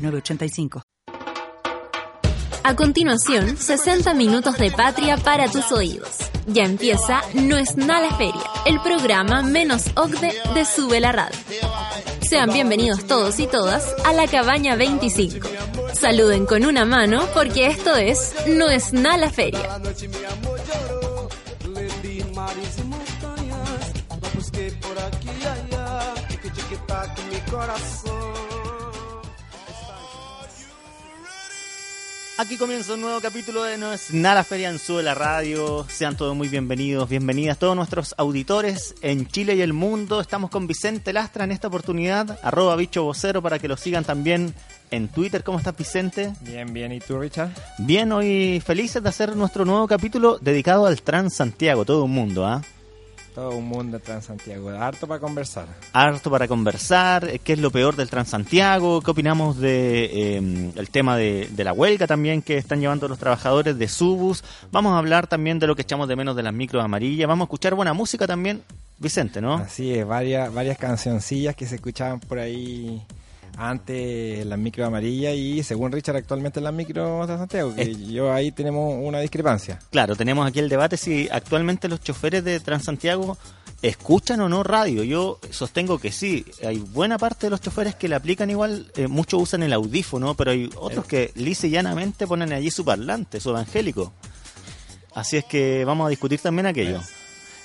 906985. A continuación, 60 minutos de patria para tus oídos. Ya empieza No es nada la feria, el programa menos OCDE de Sube la Radio. Sean bienvenidos todos y todas a la cabaña 25. Saluden con una mano porque esto es No es nada la feria. Aquí comienza un nuevo capítulo de No es nada Feria en Sube la Radio. Sean todos muy bienvenidos, bienvenidas todos nuestros auditores en Chile y el mundo. Estamos con Vicente Lastra en esta oportunidad, arroba bicho vocero para que lo sigan también en Twitter. ¿Cómo estás, Vicente? Bien, bien. ¿Y tú, Richard? Bien, hoy felices de hacer nuestro nuevo capítulo dedicado al Transantiago, todo un mundo, ¿ah? Todo un mundo de Transantiago. Harto para conversar. Harto para conversar. eh, ¿Qué es lo peor del Transantiago? ¿Qué opinamos de eh, el tema de, de la huelga también que están llevando los trabajadores de Subus? Vamos a hablar también de lo que echamos de menos de las micros amarillas. Vamos a escuchar buena música también, Vicente, ¿no? Así es, varias, varias cancioncillas que se escuchaban por ahí antes las micro amarillas y según Richard actualmente en las micro de Santiago, que yo ahí tenemos una discrepancia. Claro, tenemos aquí el debate si actualmente los choferes de Transantiago escuchan o no radio. Yo sostengo que sí. Hay buena parte de los choferes que le aplican igual, eh, muchos usan el audífono, pero hay otros que lisa y llanamente ponen allí su parlante, su evangélico. Así es que vamos a discutir también aquello.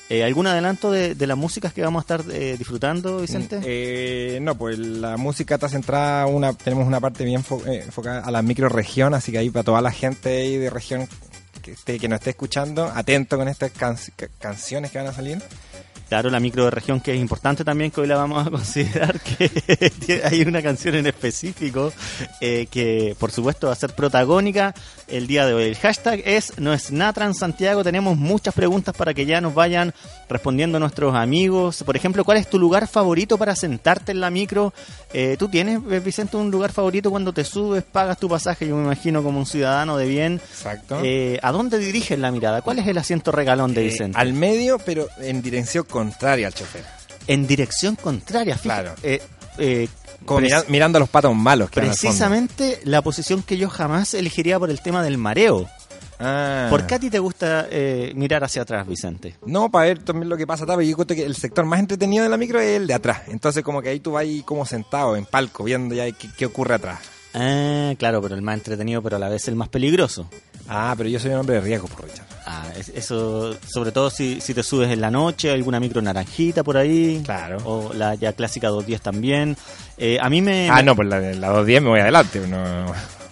Eh, ¿Algún adelanto de, de las músicas que vamos a estar eh, disfrutando, Vicente? Eh, no, pues la música está centrada, una, tenemos una parte bien eh, enfocada a la microregión, así que ahí para toda la gente ahí de región que, esté, que nos esté escuchando, atento con estas can- ca- canciones que van a salir. Claro, la microregión que es importante también, que hoy la vamos a considerar, que hay una canción en específico eh, que por supuesto va a ser protagónica el día de hoy. El hashtag es No es Santiago. Tenemos muchas preguntas para que ya nos vayan respondiendo nuestros amigos. Por ejemplo, ¿cuál es tu lugar favorito para sentarte en la micro? Eh, ¿Tú tienes, eh, Vicente, un lugar favorito cuando te subes, pagas tu pasaje? Yo me imagino como un ciudadano de bien. Exacto. Eh, ¿A dónde diriges la mirada? ¿Cuál es el asiento regalón de Vicente? al medio, pero en dirección contraria al chofer. en dirección contraria. fíjate. Claro. Eh, eh, mirando a los patos malos. Que precisamente la posición que yo jamás elegiría por el tema del mareo. Ah. ¿Por qué a ti te gusta eh, mirar hacia atrás, Vicente? No, para ver también lo que pasa atrás, yo creo que el sector más entretenido de la micro es el de atrás. Entonces como que ahí tú vas ahí como sentado en palco, viendo ya qué, qué ocurre atrás. Ah, claro, pero el más entretenido, pero a la vez el más peligroso. Ah, pero yo soy un hombre de riesgo, por Richard. Ah, es- eso, sobre todo si, si te subes en la noche, alguna micro naranjita por ahí. Claro. O la ya clásica 210 también. Eh, a mí me... Ah, no, pues la, la 210 me voy adelante. No,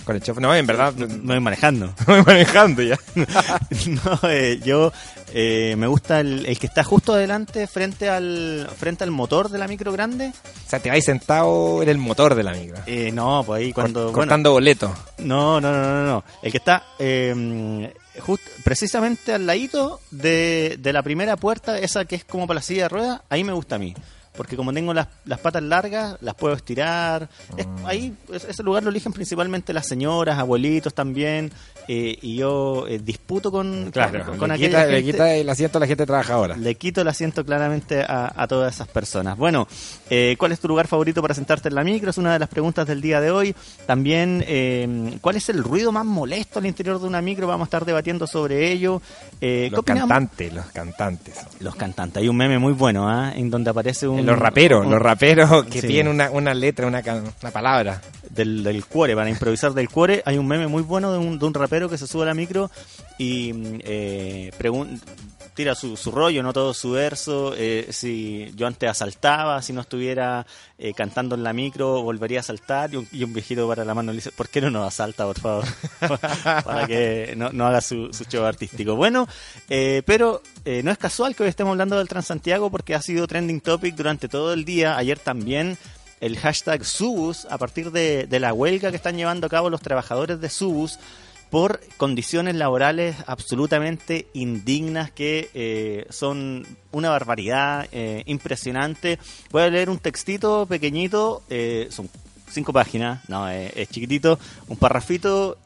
con el chofer. No, en verdad, Me voy manejando. me voy manejando ya. no, eh, yo eh, me gusta el, el que está justo adelante frente al frente al motor de la micro grande. O sea, te vais sentado en el motor de la micro. Eh, no, pues ahí cuando... Cort- bueno, cortando boletos. no, no, no, no, no. El que está eh, just- precisamente al ladito de, de la primera puerta, esa que es como para la silla de ruedas, ahí me gusta a mí. Porque como tengo las, las patas largas, las puedo estirar. Es- Mm. ahí, es- ese lugar lo eligen principalmente las señoras, abuelitos también. eh, y yo eh, disputo con, Claro, con, con le, quita, le gente- quita el asiento a la gente trabajadora. le quito el asiento claramente a, a todas esas personas. Bueno, eh, ¿cuál es tu lugar favorito para sentarte en la micro? Es una de las preguntas del día de hoy. También, eh, ¿cuál es el ruido más molesto al interior de una micro? Vamos a estar debatiendo sobre ello. Eh, ¿qué Los cantantes, los cantantes. Los cantantes. Hay un meme muy bueno, ¿ah? En donde aparece un... Los raperos, un- los raperos que Sí. tienen una, una letra, una, una palabra. del, del cuore, para improvisar del cuore. Hay un meme muy bueno de un, de un rapero que se sube a la micro y mm, eh, pregun- tira su, rollo, no todo su verso. eh, si yo antes asaltaba, si no estuviera eh, cantando en la micro, volvería a asaltar. Y un, y un viejito para la mano le dice: ¿Por qué no nos asalta, por favor? para que no, no haga su, su show artístico. Bueno, eh, pero eh, no es casual que hoy estemos hablando del Transantiago porque ha sido trending topic durante todo el día. Ayer también el hashtag Subus a partir de la huelga que están llevando a cabo los trabajadores de Subus por condiciones laborales absolutamente indignas que eh, son una barbaridad eh, impresionante. Voy a leer un textito pequeñito, eh, son cinco páginas, no, es chiquitito, un parrafito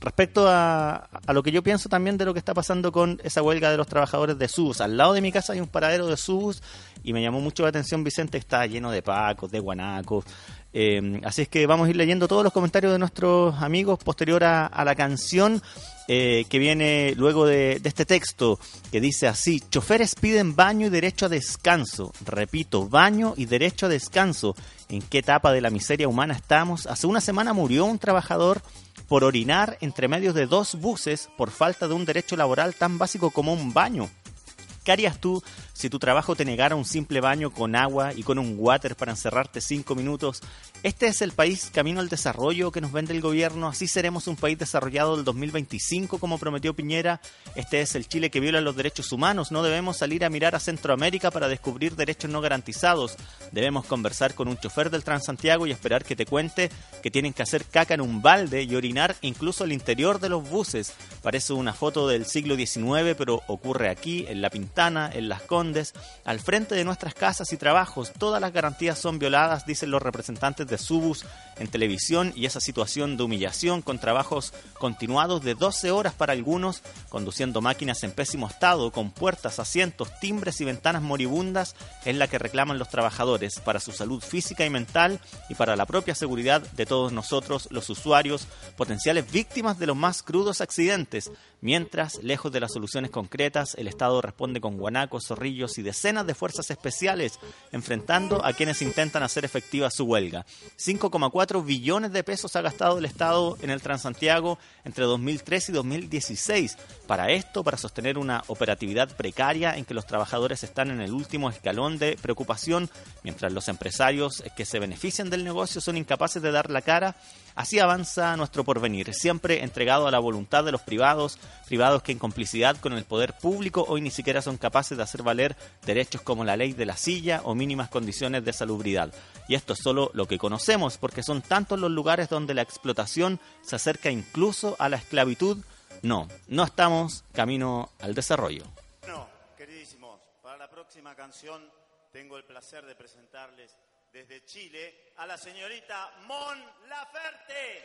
respecto a, a, lo que yo pienso también de lo que está pasando con esa huelga de los trabajadores de SUBUS. Al lado de mi casa hay un paradero de SUBUS y me llamó mucho la atención, Vicente, está lleno de pacos, de guanacos. Eh, así es que vamos a ir leyendo todos los comentarios de nuestros amigos posterior a, la canción eh, que viene luego de, este texto que dice así, choferes piden baño y derecho a descanso. Repito, baño y derecho a descanso. ¿En qué etapa de la miseria humana estamos? Hace una semana murió un trabajador por orinar entre medios de dos buses por falta de un derecho laboral tan básico como un baño. ¿Qué harías tú si tu trabajo te negara un simple baño con agua y con un water para encerrarte cinco minutos, este es el país camino al desarrollo que nos vende el gobierno. Así seremos un país desarrollado del 2025, como prometió Piñera. Este es el Chile que viola los derechos humanos. No debemos salir a mirar a Centroamérica para descubrir derechos no garantizados. Debemos conversar con un chofer del Transantiago y esperar que te cuente que tienen que hacer caca en un balde y orinar incluso al interior de los buses. Parece una foto del siglo XIX, pero ocurre aquí, en La Pintana, en Las Condes al frente de nuestras casas y trabajos. Todas las garantías son violadas, dicen los representantes de Subus en televisión, y esa situación de humillación con trabajos continuados de 12 horas para algunos, conduciendo máquinas en pésimo estado, con puertas, asientos, timbres y ventanas moribundas, es la que reclaman los trabajadores para su salud física y mental y para la propia seguridad de todos nosotros, los usuarios, potenciales víctimas de los más crudos accidentes. Mientras, lejos de las soluciones concretas, el Estado responde con guanacos, zorrillos y decenas de fuerzas especiales, enfrentando a quienes intentan hacer efectiva su huelga. 5,4 billones de pesos ha gastado el Estado en el Transantiago entre 2003 y 2016. Para esto, para sostener una operatividad precaria en que los trabajadores están en el último escalón de preocupación, mientras los empresarios que se benefician del negocio son incapaces de dar la cara Así avanza nuestro porvenir, siempre entregado a la voluntad de los privados, privados que en complicidad con el poder público hoy ni siquiera son capaces de hacer valer derechos como la ley de la silla o mínimas condiciones de salubridad. Y esto es solo lo que conocemos, porque son tantos los lugares donde la explotación se acerca incluso a la esclavitud. No, no estamos camino al desarrollo. No, queridísimos, para la próxima canción tengo el placer de presentarles desde Chile a la señorita Mon Laferte.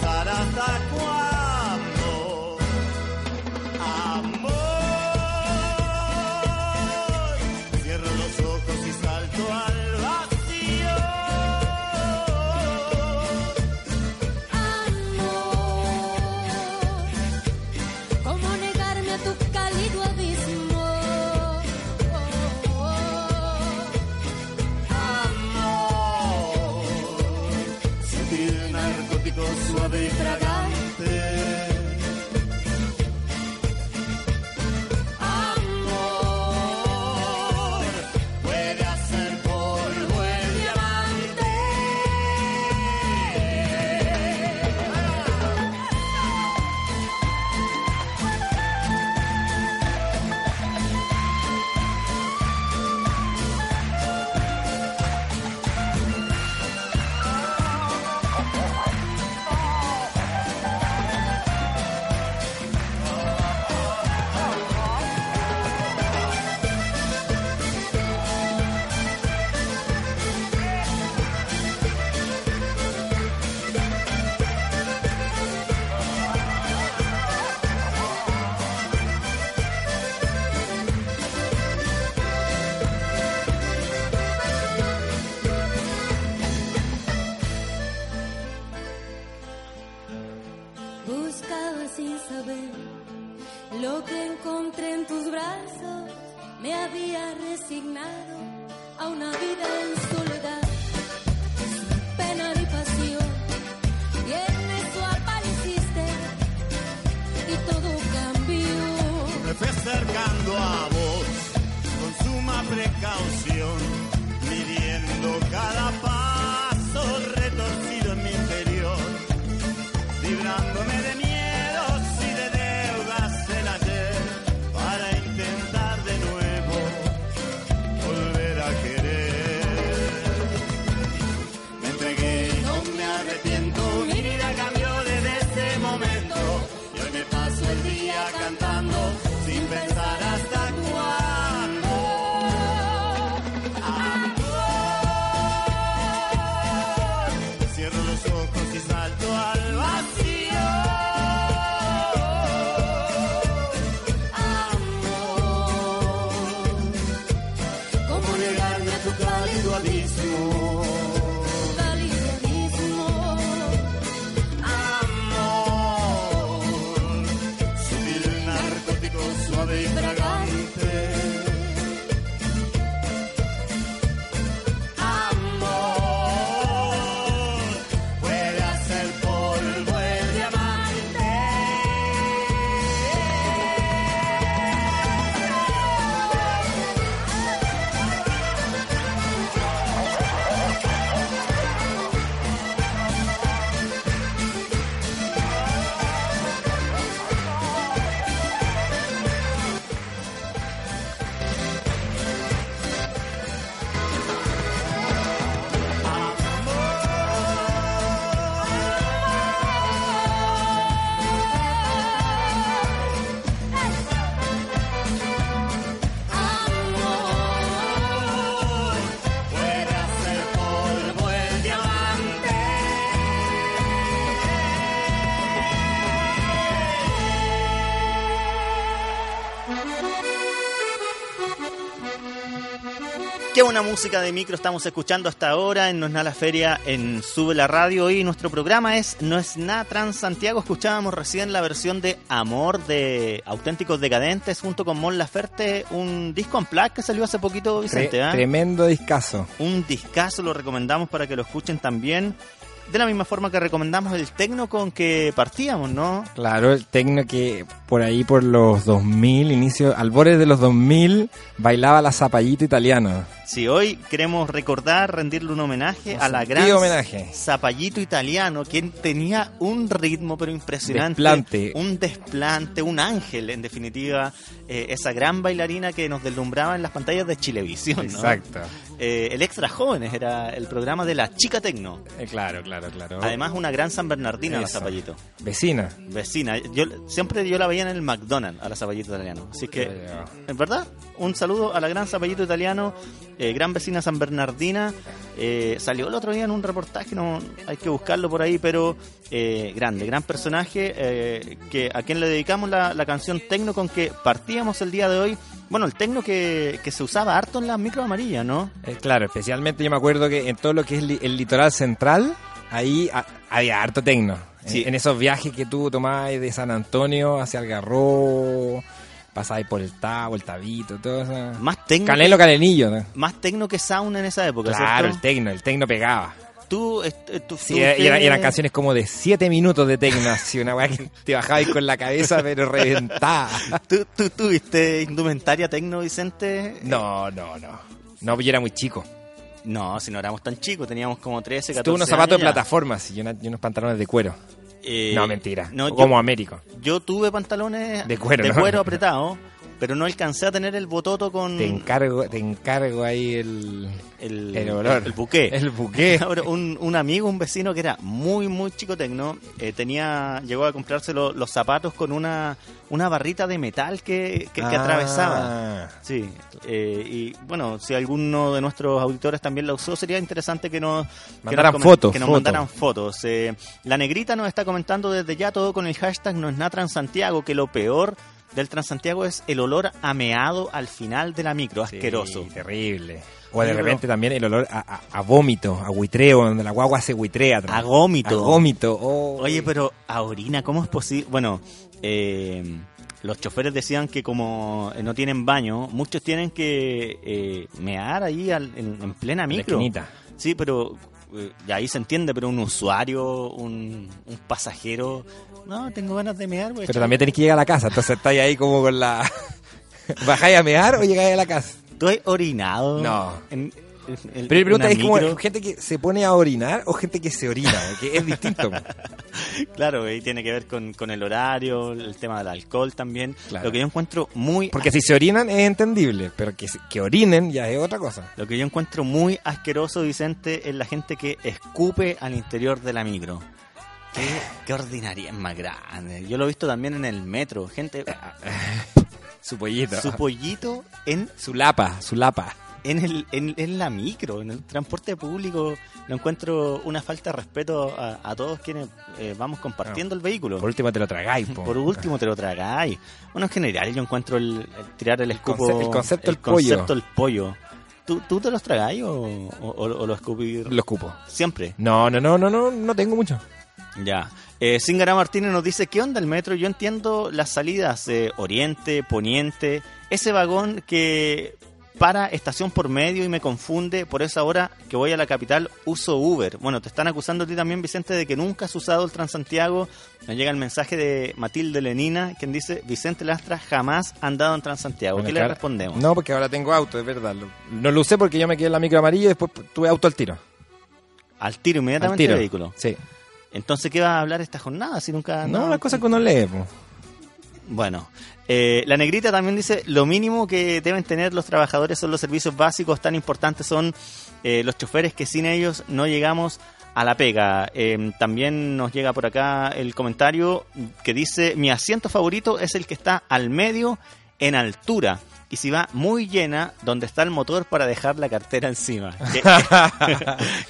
Pensar buscaba sin saber lo que encontré en tus brazos. Me había resignado a una vida en soledad, pena pasión. Y en eso apareciste y todo cambió. Me fui acercando a vos con suma precaución, midiendo cada paso buena música de micro estamos escuchando hasta ahora en No es nada la feria en Sube la Radio y nuestro programa es No es nada Trans Santiago. Escuchábamos recién la versión de Amor de Auténticos Decadentes junto con Mon Laferte, un disco en plaque que salió hace poquito, Vicente. ¿ah? Tremendo discazo. Un discazo, lo recomendamos para que lo escuchen también. De la misma forma que recomendamos el tecno con que partíamos, ¿no? Claro, el tecno que por ahí por los 2000, inicio, al borde de los 2000, bailaba la zapallito italiano. Si hoy queremos recordar, rendirle un homenaje a la gran homenaje. zapallito italiano, quien tenía un ritmo pero impresionante. Desplante. Un desplante, un ángel, en definitiva, eh, esa gran bailarina que nos deslumbraba en las pantallas de Chilevisión. ¿no? Exacto. Eh, el Extra Jóvenes era el programa de la chica tecno. Eh, claro, claro, claro. Además, una gran San Bernardina, la Eso. zapallito. Vecina. Vecina. Yo siempre yo la veía en el McDonald's a la zapallito italiano. Así que, en verdad, un saludo a la gran zapallito italiano, eh, gran vecina San Bernardina. Salió el otro día en un reportaje, no hay que buscarlo por ahí, pero eh, grande, gran personaje que a quien le dedicamos la, la canción Tecno con que partíamos el día de hoy. Bueno, el Tecno que, que se usaba harto en las micro amarillas, ¿no? Eh, claro, especialmente yo me acuerdo que en todo lo que es li- el litoral central, ahí ha- había harto tecno. En- Sí. En, esos viajes que tú tomabas de San Antonio hacia Algarrobo, pasabas por el Tabo, el Tabito, todo eso. Más tecno, Canelo Canelillo, ¿no? más tecno que sauna en esa época, Claro, el tecno, el tecno pegaba. Tú, tú- Sí, tú y, era- y eran canciones como de 7 minutos de tecno, así, una weá que te bajabas con la cabeza, pero reventada. ¿Tú, tú tuviste indumentaria tecno, Vicente? No, no, no. No, yo era muy chico. No, si no éramos tan chicos, teníamos como 13, 14 Tuve unos zapatos de años ya. plataforma sí, y, una- y unos pantalones de cuero. Eh, no, mentira. no, yo- como Américo. Yo tuve pantalones De cuero, ¿no? apretado, pero no alcancé a tener el bototo con Te encargo, te encargo ahí el, el, el olor. el buqué. El buqué. Ahora, un, un amigo, un vecino que era muy, muy chico tecno, eh, tenía, llegó a comprarse lo- los zapatos con una, una barrita de metal que, que, que Ah. atravesaba. Sí, eh, y bueno, si alguno de nuestros auditores también la usó, sería interesante que nos, que Mandaran nos comen- fotos, Que nos fotos. mandaran fotos. Eh, la negrita nos está comentando desde ya todo con el hashtag no es nada Transantiago, que lo peor del Transantiago es el olor ameado al final de la micro, asqueroso. Terrible. O de repente también el olor a, a- a vómito, a buitreo, donde la guagua se buitrea. A gómito. A gómito. oh. Oye, pero a orina, ¿cómo es posible? Bueno, eh, los choferes decían que como eh, no tienen baño, muchos tienen que eh, mear ahí al- en, en plena En la micro. esquinita. Sí, pero eh, ahí se entiende, pero un usuario, un, un pasajero, no, tengo ganas de mear, Pero echar- también tenés que llegar a la casa, entonces estáis ahí como con la... ¿Bajáis a mear o llegáis a la casa? ¿Tú has orinado? No. En, en- en Pero mi pregunta es como gente que se pone a orinar o gente que se orina, que es distinto. Claro, y tiene que ver con, con el horario, el tema del alcohol también. Claro. Lo que yo encuentro muy Porque si se orinan es entendible, pero que, que orinen ya es otra cosa. Lo que yo encuentro muy asqueroso, Vicente, es la gente que escupe al interior de la micro. Qué, qué ordinaria es más grande. Yo lo he visto también en el metro. Gente, Su pollito. su pollito en, Su lapa, su lapa. en, el, en, en la micro, en el transporte público. Lo encuentro una falta de respeto a, a todos quienes eh, vamos compartiendo el vehículo. Por último te lo tragáis. po. Por último te lo tragáis. Bueno, en general yo encuentro el, el tirar el escupo... conce- el concepto del concepto pollo. del pollo. ¿Tú, ¿Tú te los tragáis o, o, o- o lo escupís Lo escupo. siempre? No, no, no, no, no, no tengo mucho. Ya. Eh, Zingara Martínez nos dice, ¿qué onda el metro? Yo entiendo las salidas de Oriente, Poniente, ese vagón que para estación por medio y me confunde, por esa hora que voy a la capital uso Uber. Bueno, te están acusando a ti también, Vicente, de que nunca has usado el Transantiago. Nos llega el mensaje de Matilde Lenina, quien dice, Vicente Lastra jamás ha andado en Transantiago. Bueno, ¿Qué le respondemos? No, porque ahora tengo auto, es verdad. No lo usé porque yo me quedé en la micro amarilla y después tuve auto al tiro. Al tiro Al inmediatamente tiro. el vehículo. Sí. Entonces, ¿qué va a hablar esta jornada si nunca... No, las cosas que uno lee. po. Bueno, eh, la negrita también dice, lo mínimo que deben tener los trabajadores son los servicios básicos, tan importantes son eh, los choferes que sin ellos no llegamos a la pega. Eh, también nos llega por acá el comentario que dice, mi asiento favorito es el que está al medio en altura. Y si va muy llena, donde está el motor para dejar la cartera encima. Qué,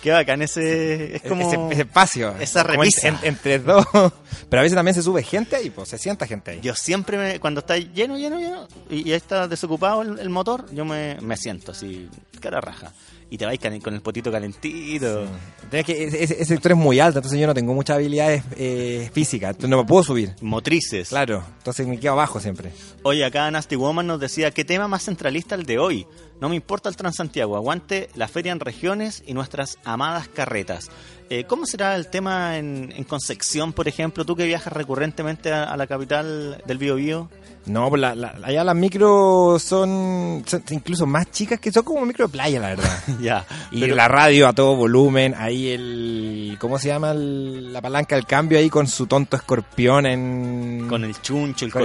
qué bacán ese... Es como... ese, ese espacio. esa repisa. en- en- entre dos. Pero a veces también se sube gente ahí, pues se sienta gente ahí. Yo siempre, me- cuando está lleno, lleno, lleno, y, y está desocupado el, el motor, yo me, me siento así, cara raja. Y te vais con el potito calentito. Tienes que, ese, ese sector es muy alto, entonces yo no tengo muchas habilidades eh, físicas. Entonces no me puedo subir. Motrices. Claro, entonces me quedo abajo siempre. Oye, acá Nasty Woman nos decía, ¿qué tema más centralista el de hoy? No me importa el Transantiago, aguante la feria en regiones y nuestras amadas carretas. Eh, ¿Cómo será el tema en, en Concepción, por ejemplo? Tú que viajas recurrentemente a, a la capital del Biobío. No, pues la- la- allá las micros son, son incluso más chicas que son como micro de playa, la verdad. ya. Y pero- la radio a todo volumen, ahí el... ¿Cómo se llama? el- la palanca del cambio ahí con su tonto escorpión en... con el chuncho, el con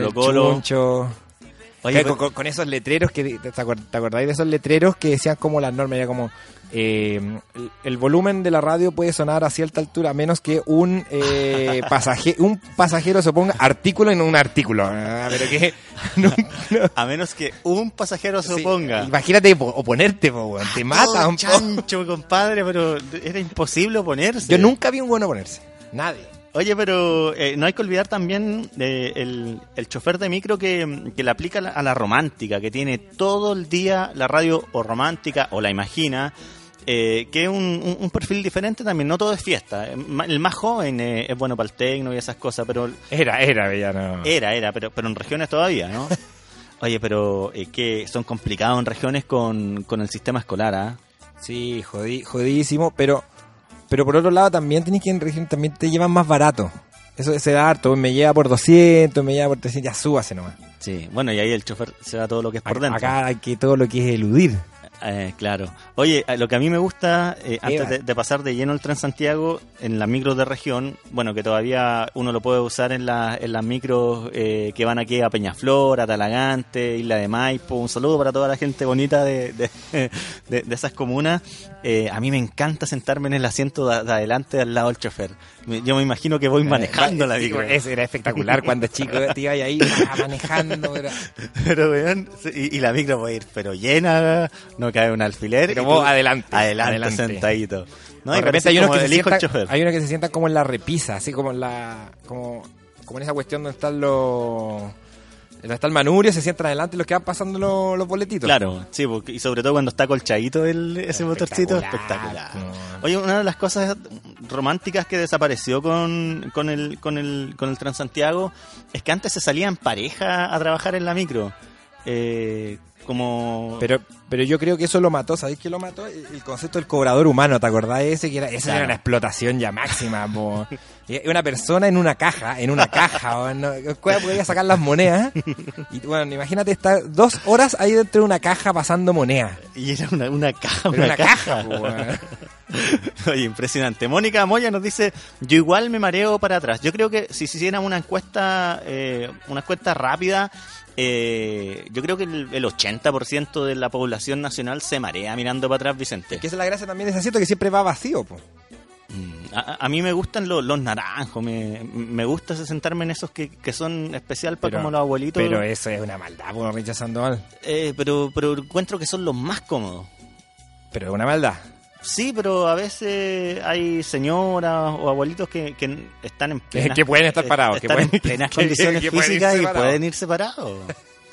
Oye, con, con esos letreros que te, acordáis de esos letreros que decían como las normas era como eh, el, el volumen de la radio puede sonar a cierta altura a menos que un eh, pasaje, un pasajero se ponga artículo en un artículo Ah, pero que no, no. A menos que un pasajero se Sí, oponga. imagínate po- oponerte po, te mata Oh, un chancho, compadre, pero era imposible oponerse. yo nunca vi un bueno oponerse nadie Oye, pero eh, no hay que olvidar también eh, el, el chofer de micro que, que le aplica a la romántica, que tiene todo el día la radio o romántica o la imagina, eh, que es un, un- un perfil diferente también, no todo es fiesta. Eh, El más joven eh, es bueno para el tecno y esas cosas, pero era era ya no era, era, pero, pero en regiones todavía, ¿no? Oye, pero eh, que son complicados en regiones con, con el sistema escolar, ¿ah? Sí, jodí, jodidísimo, pero pero por otro lado también tienes que en región también te llevan más barato. Eso se da harto, me lleva por 200, me lleva por 300, ya súbase nomás. Sí, bueno, y ahí el chofer se da todo lo que es por Acá- dentro. Acá hay que todo lo que es eludir. Eh, claro. Oye, eh, lo que a mí me gusta, eh, antes de, de pasar de lleno el Transantiago, en las micros de región, bueno, que todavía uno lo puede usar en, la- en las micros eh, que van aquí a Peñaflor, a Talagante, Isla de Maipo. Un saludo para toda la gente bonita de, de, esas comunas. Eh, a mí me encanta sentarme en el asiento de, de adelante al lado del chofer. Yo me imagino que voy manejando la Sí, micro. Eso era espectacular cuando chico te ibas ahí ah, manejando. era- Pero sí, y, y la micro puede ir, pero llena, no cae un alfiler. Pero y vos tú- adelante, Adelante, adelante. sentadito. ¿no? de Y repente hay como que se chofer. hay unos que se sientan como en la repisa, así como en la como, como en esa cuestión donde están los Está el manubrio, se sientan adelante los que van pasando los, los boletitos. Claro, sí, porque- y sobre todo cuando está colchadito el, ese motorcito, Espectacular. Oye, una de las cosas románticas que desapareció con, con, el, con, el, con el Transantiago es que antes se salía en pareja a trabajar en la micro. Eh, como... Pero, pero yo creo que eso lo mató, ¿sabéis qué lo mató? El el concepto del cobrador humano, ¿te acordás de ese? Que era, esa Claro. era una explotación ya máxima, po. Una persona en una caja, en una caja, o no, ¿cuál podía sacar las monedas. Y bueno, imagínate estar dos horas ahí dentro de una caja pasando monedas. Y era una, una caja, Pero una, caja. caja. Oye, impresionante. Mónica Moya nos dice, yo igual me mareo para atrás. Yo creo que si se hiciera una encuesta, eh, una encuesta rápida, eh, yo creo que el, el 80% de la población nacional se marea mirando para atrás, Vicente. Que esa es la gracia también de ese asiento que siempre va vacío, po. A, a mí me gustan los, los naranjos, me, me gusta sentarme en esos que, que son especial para Pero- como los abuelitos. Pero eso es una maldad, po, Richard Sandoval. Eh, pero, pero encuentro que son los más cómodos. Pero es una maldad. Sí, pero a veces hay señoras o abuelitos que, que están en plenas, Que pueden estar parados, que están pueden- en plenas condiciones que físicas y parados. pueden ir separados.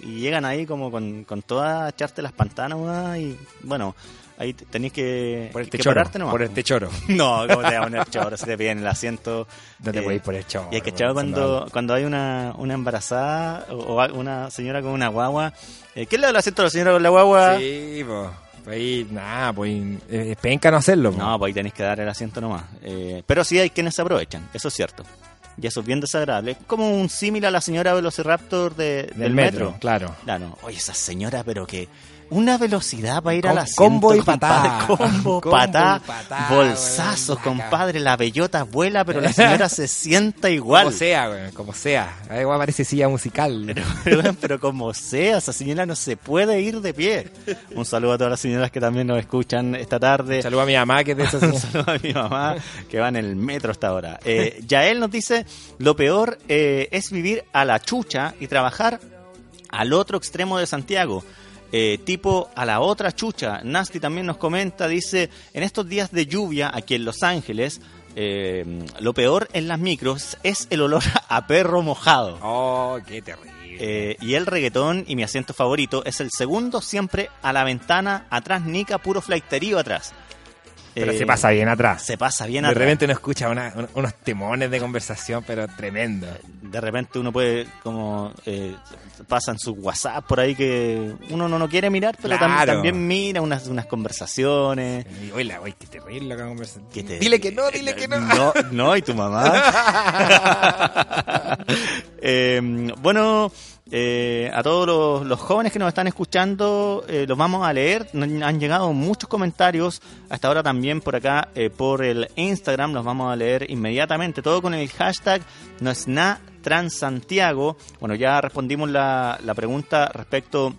Y llegan ahí como con, con todas a echarte las pantanas y bueno, ahí te- tenéis que, Por este que choro. pararte nomás. Por este choro. No, ¿cómo te a poner choro? Se te piden el asiento. No te Eh, podéis poner choro. Y hay que echar cuando, cuando hay una, una embarazada o, o una señora con una guagua. Eh, ¿Qué le da el asiento a la señora con la guagua? Sí, pues. Ahí, nada, pues eh, es penca no hacerlo. po. No, pues ahí tenéis que dar el asiento nomás. Eh, pero sí hay quienes se aprovechan, eso es cierto. Y eso es bien desagradable. Como un símil a la señora Velociraptor de, del, metro. claro. Claro. Oye, esa señora, pero que una velocidad para ir Com- a la combo y patada. Combo, patá, bolsazos, compadre. La bellota vuela, pero la señora se sienta igual. Como sea, como sea. Igual parece silla musical. Pero, pero como sea, esa señora no se puede ir de pie. Un saludo a todas las señoras que también nos escuchan esta tarde. Saludo a mi mamá que es de Un saludo a mi mamá que va en el metro hasta ahora. Eh, Yael nos dice, lo peor eh, es vivir a la chucha y trabajar al otro extremo de Santiago. Eh, tipo a la otra chucha. Nasty también nos comenta, dice, en estos días de lluvia aquí en Los Ángeles, eh, lo peor en las micros es el olor a perro mojado. Oh, qué terrible. Eh, y el reggaetón y mi asiento favorito es el segundo siempre a la ventana, atrás Nica, puro flaiterío atrás. Pero Eh, se pasa bien atrás. Se pasa bien de atrás. repente uno escucha una- un- unos temones de conversación, pero tremendo. De repente uno puede, como, eh, pasan su WhatsApp por ahí que uno no, no quiere mirar, pero tam- también mira unas, unas conversaciones. Y, Oye, la- oye, qué terrible la conversación. te- Dile que no, dile que no. No, no, y tu mamá. Eh, bueno, eh, a todos los, los jóvenes que nos están escuchando, eh, los vamos a leer. Han llegado muchos comentarios. Hasta ahora también por acá, eh, por el Instagram, los vamos a leer inmediatamente. Todo con el hashtag no es na transantiago. Bueno, ya respondimos la, la pregunta respecto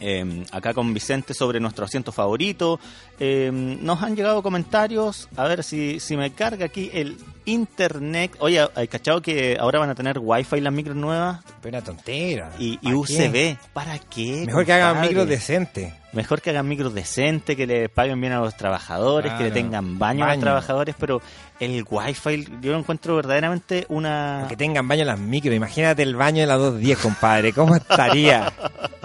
eh, acá con Vicente sobre nuestro asiento favorito. Eh, nos han llegado comentarios. A ver si, si me carga aquí el internet. Oye, ¿hay cachado que ahora van a tener wifi las micros nuevas? Pero una tontera. Y, y ¿Para USB. qué? ¿Para qué? Mejor que hagan micros decentes. Mejor que hagan micros decentes, que le paguen bien a los trabajadores, que le tengan baño, a los trabajadores, pero el wifi yo lo encuentro verdaderamente una... Que tengan baño las micros. Imagínate el baño de las 2.10, compadre. ¿Cómo estaría?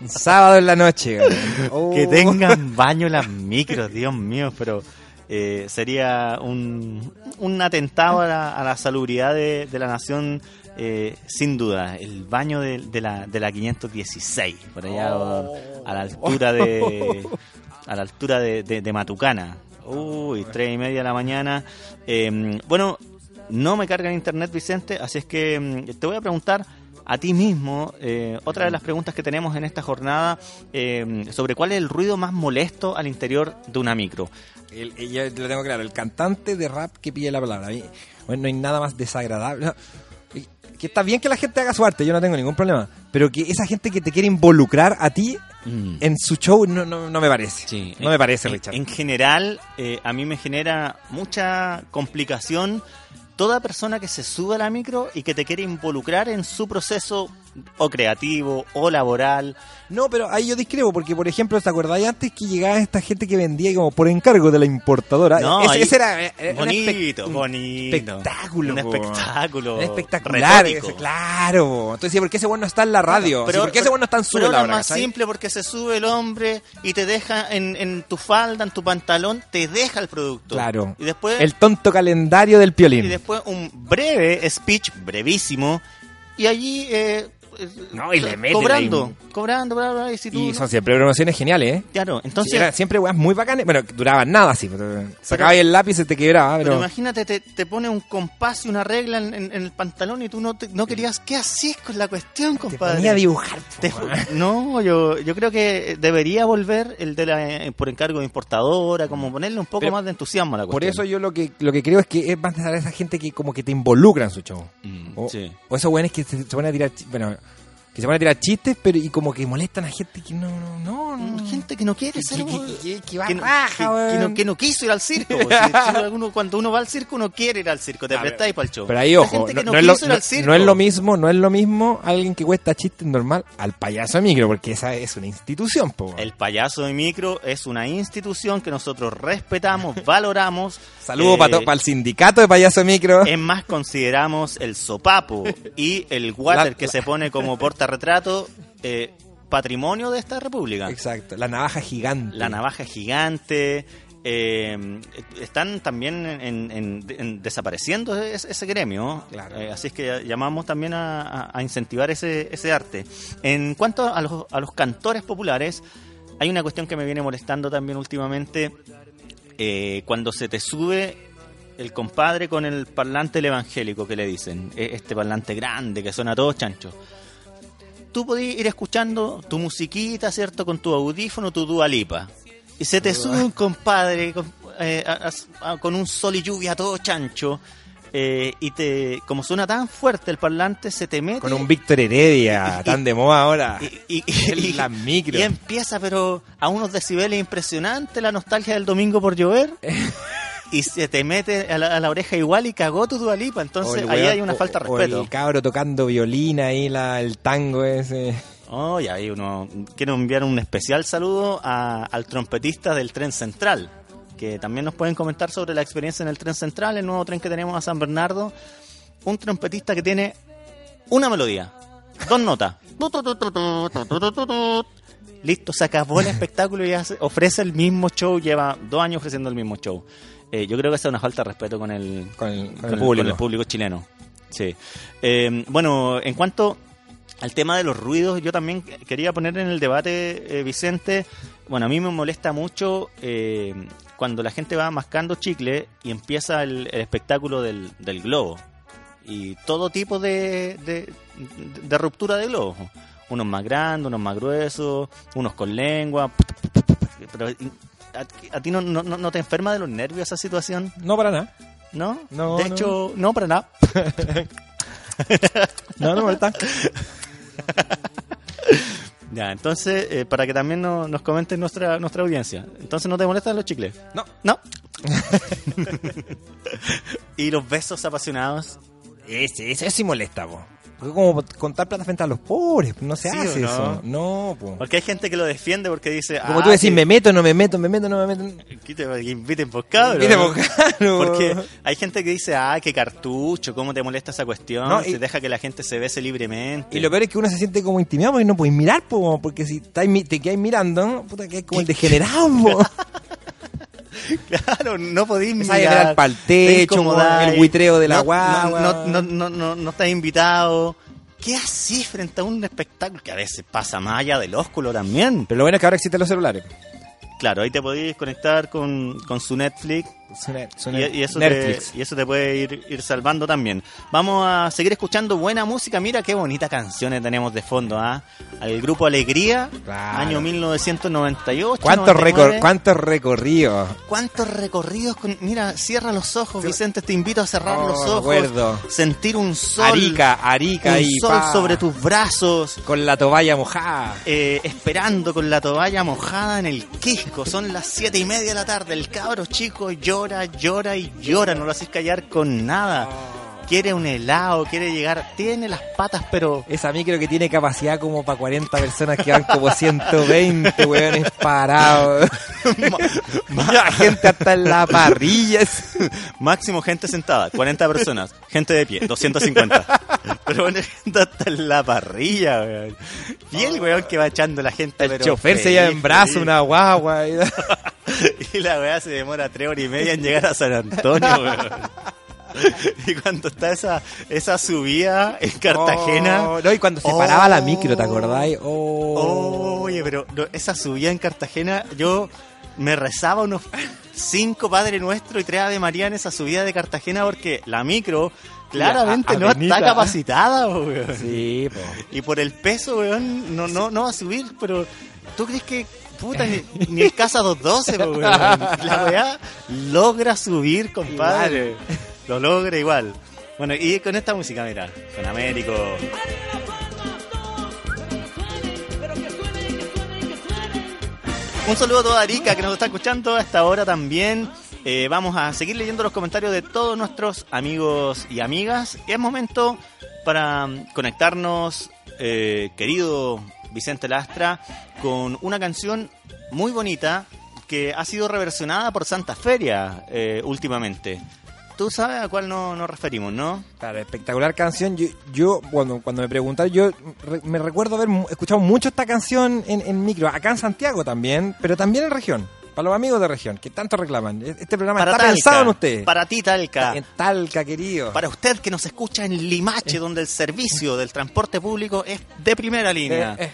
Un sábado en la noche. güey. Oh. Que tengan baño las micros, Dios mío, pero eh, sería un, un atentado a la, a la salubridad de, de la nación, eh, sin duda. El baño de, de la, de la 516, por allá o a la altura de a la altura de, de- Matucana. Uy, tres y media de la mañana. Eh, bueno, no me carga en internet, Vicente, así es que mm, te voy a preguntar a ti mismo, eh, otra de las preguntas que tenemos en esta jornada, eh, sobre cuál es el ruido más molesto al interior de una micro. El- el- yo lo tengo claro, el cantante de rap que pide la palabra. Bueno, no hay nada más desagradable. Que está bien que la gente haga su arte, yo no tengo ningún problema. Pero que esa gente que te quiere involucrar a ti Mm. en su show no, no, no me parece. Sí, no me parece, en, Richard. En general, eh, a mí me genera mucha complicación toda persona que se sube a la micro y que te quiere involucrar en su proceso o creativo o laboral. No, pero ahí yo discrepo, porque por ejemplo, ¿te acordáis antes que llegaba esta gente que vendía como por encargo de la importadora? No, ese, era, bonito, un bonito. espectáculo. Un espectáculo. Un espectacular, ese, claro. Entonces, ¿por qué ese bueno está en la radio? Pero, Sí, ¿Por qué ese bueno está en pero su ahora hora? es más simple porque se sube el hombre y te deja en, en tu falda, en tu pantalón, te deja el producto. Claro. Y después, El tonto calendario del y piolín. después un breve speech, brevísimo, y allí... Eh, No, y le meten cobrando, cobrando, bla, bla, y si tú... Y son siempre promociones geniales, ¿eh? Claro, entonces... Sí, eran siempre weas muy bacanes. Bueno, duraban nada así. Pero sacabas el lápiz y se te quebraba, Pero pero. imagínate, te, te pone un compás y una regla en, en- en el pantalón y tú no, te- no querías... ¿Qué hacís con la cuestión, te compadre? ponía a dibujar. Te no, yo, yo creo que debería volver el de la eh, por encargo de importadora, como ponerle un poco Pero más de entusiasmo a la Por cuestión. eso yo lo que, lo que creo es que es más de esa gente que como que te involucra en su show. Mm, O, sí. o esos weones que se, se ponen a tirar, bueno, que se ponen a tirar chistes, pero y como que molestan a gente que no, no, no, no. Gente que no quiere ser... que, que, no, quiso ir al circo. Si- si uno- cuando uno va al circo, uno quiere ir al circo, te prestáis para el show. Pero ahí, ojo, no, es lo, mismo, no es lo mismo alguien que cuesta chistes normal al payaso de micro, porque esa es una institución. El payaso de micro es una institución que nosotros respetamos, valoramos. Saludo eh, para el sindicato de payaso micro. Es más, consideramos el sopapo y el water La- que la- se pone como portarretrato eh, patrimonio de esta república. Exacto, la navaja gigante. La navaja gigante. eh, están también en, en- en desapareciendo ese, ese gremio. Claro. Eh, así es que llamamos también a incentivar ese, ese arte. En cuanto a los, a los cantores populares, hay una cuestión que me viene molestando también últimamente. Eh, cuando se te sube el compadre con el parlante el evangélico que le dicen, e- este parlante grande que suena todo chancho. Tú podías ir escuchando tu musiquita, ¿cierto? Con tu audífono, tu dualipa. Y se te sube un compadre con, eh, a- a- a- con un sol y lluvia todo chancho. Eh, y te como suena tan fuerte el parlante, se te mete. Con un Víctor Heredia, y- tan de moda ahora. y, las micros. y empieza, pero a unos decibeles impresionantes, la nostalgia del domingo por llover. y se te mete a la, a la oreja igual y cagó tu dualipa. Entonces ahí hay una o- falta de o respeto. el cabro tocando violín ahí, la, el tango ese. Oh, y ahí uno quiero enviar un especial saludo a- al trompetista del tren central, que también nos pueden comentar sobre la experiencia en el tren central, el nuevo tren que tenemos a San Bernardo. Un trompetista que tiene una melodía, dos notas. Listo, se acabó el espectáculo y hace- ofrece el mismo show, lleva dos años ofreciendo el mismo show. Eh, yo creo que esa es una falta de respeto con el, Con el, con con el el, público. con el público chileno. Sí. Eh, bueno, en cuanto al tema de los ruidos, yo también quería poner en el debate, eh, Vicente, bueno, a mí me molesta mucho eh, cuando la gente va mascando chicle y empieza el, el espectáculo del, del globo. Y todo tipo de, de, de ruptura de globos. Unos más grandes, unos más gruesos, unos con lengua. Pero, ¿a, a ti no, no, no te enferma de los nervios esa situación? No para nada. ¿No? No, de no. hecho, no para nada. No, no molesta. Ya, entonces, eh, para que también no- nos comenten nuestra, nuestra audiencia. Entonces, ¿no te molestan los chicles? No. No. y los besos apasionados. Ese, ese sí molesta, po. Porque como contar plata frente a los pobres, no se ¿Sí hace no? eso. No, po. Porque hay gente que lo defiende porque dice. Como ah, tú decís, que- me meto, no me meto, me meto, no me meto. que te inviten por cabros. Mire, ¿no? po, claro. Porque hay gente que dice, ah, qué cartucho, cómo te molesta esa cuestión, No, y- se deja que la gente se bese libremente. Y lo peor es que uno se siente como intimidado porque no puedes mirar, po, porque si te quedáis mirando, puta, que es como el degenerado, po. Claro, no podéis mirar. pa'l te techo, el buitreo de la no, guagua. No, no, no, no, no estás invitado. ¿Qué así frente a un espectáculo que a veces pasa más allá del ósculo también? Pero lo bueno es que ahora existen los celulares. Claro, ahí te podéis conectar con, con su Netflix Su net- su y, eso Netflix. te, y eso te puede ir, ir salvando también. Vamos a seguir escuchando buena música. Mira qué bonitas canciones tenemos de fondo. ¿ah? Al grupo Alegría, Claro. año 1998. ¿Cuántos, 99. recor- ¿Cuántos recorridos? ¿Cuántos recorridos? Con... Mira, cierra los ojos, Vicente. Te invito a cerrar Oh, los ojos. acuerdo. Sentir un sol. Arica, Arica un y sol pa. sobre tus brazos. Con la toalla mojada. eh, esperando con la toalla mojada en el quisco. Son las siete y media de la tarde. El cabro chico llora, llora y llora. No lo haces callar con nada. quiere un helado, quiere llegar, tiene las patas, pero Esa micro que tiene capacidad como para 40 personas que van como 120, weones parados. Gente hasta en la parrilla. máximo gente sentada, 40 personas, gente de pie, 250. Pero bueno, gente hasta en la parrilla, weón. Y el weón que va echando la gente. El pero chofer se feliz, lleva en brazo feliz. una guagua. y- Y la weá se demora tres horas y media en llegar a San Antonio, weón. Y cuando está esa, esa subida en Cartagena. Oh, no, y cuando se Oh. paraba la micro, ¿te acordáis? Oh. Oye, pero no, esa subida en Cartagena, yo me rezaba unos cinco Padre Nuestro y tres Ave María en esa subida de Cartagena porque la micro claramente no está capacitada, weón. Sí, po. Y por el peso, weón, no, no, no va a subir, pero ¿tú crees que, puta, ni, ni el Casa 212, po, weón? La weá logra subir, compadre. Lo logra igual. Bueno, y con esta música, mira, con Américo. Un saludo a toda Arica que nos está escuchando a esta hora también. Eh, vamos a seguir leyendo los comentarios de todos nuestros amigos y amigas. Y es momento para conectarnos, eh, querido Vicente Lastra, con una canción muy bonita que ha sido reversionada por Santa Feria eh, últimamente. Tú sabes a cuál no- nos referimos, ¿no? Claro, espectacular canción. Yo, yo cuando, cuando me preguntaron, yo re- me recuerdo haber escuchado mucho esta canción en, en micro, acá en Santiago también, pero también en región, para los amigos de región, que tanto reclaman. Este programa está Talca, pensado en ustedes. Para ti, Talca. En Talca, querido. Para usted que nos escucha en Limache, donde el servicio del transporte público es de primera línea. Eh, eh.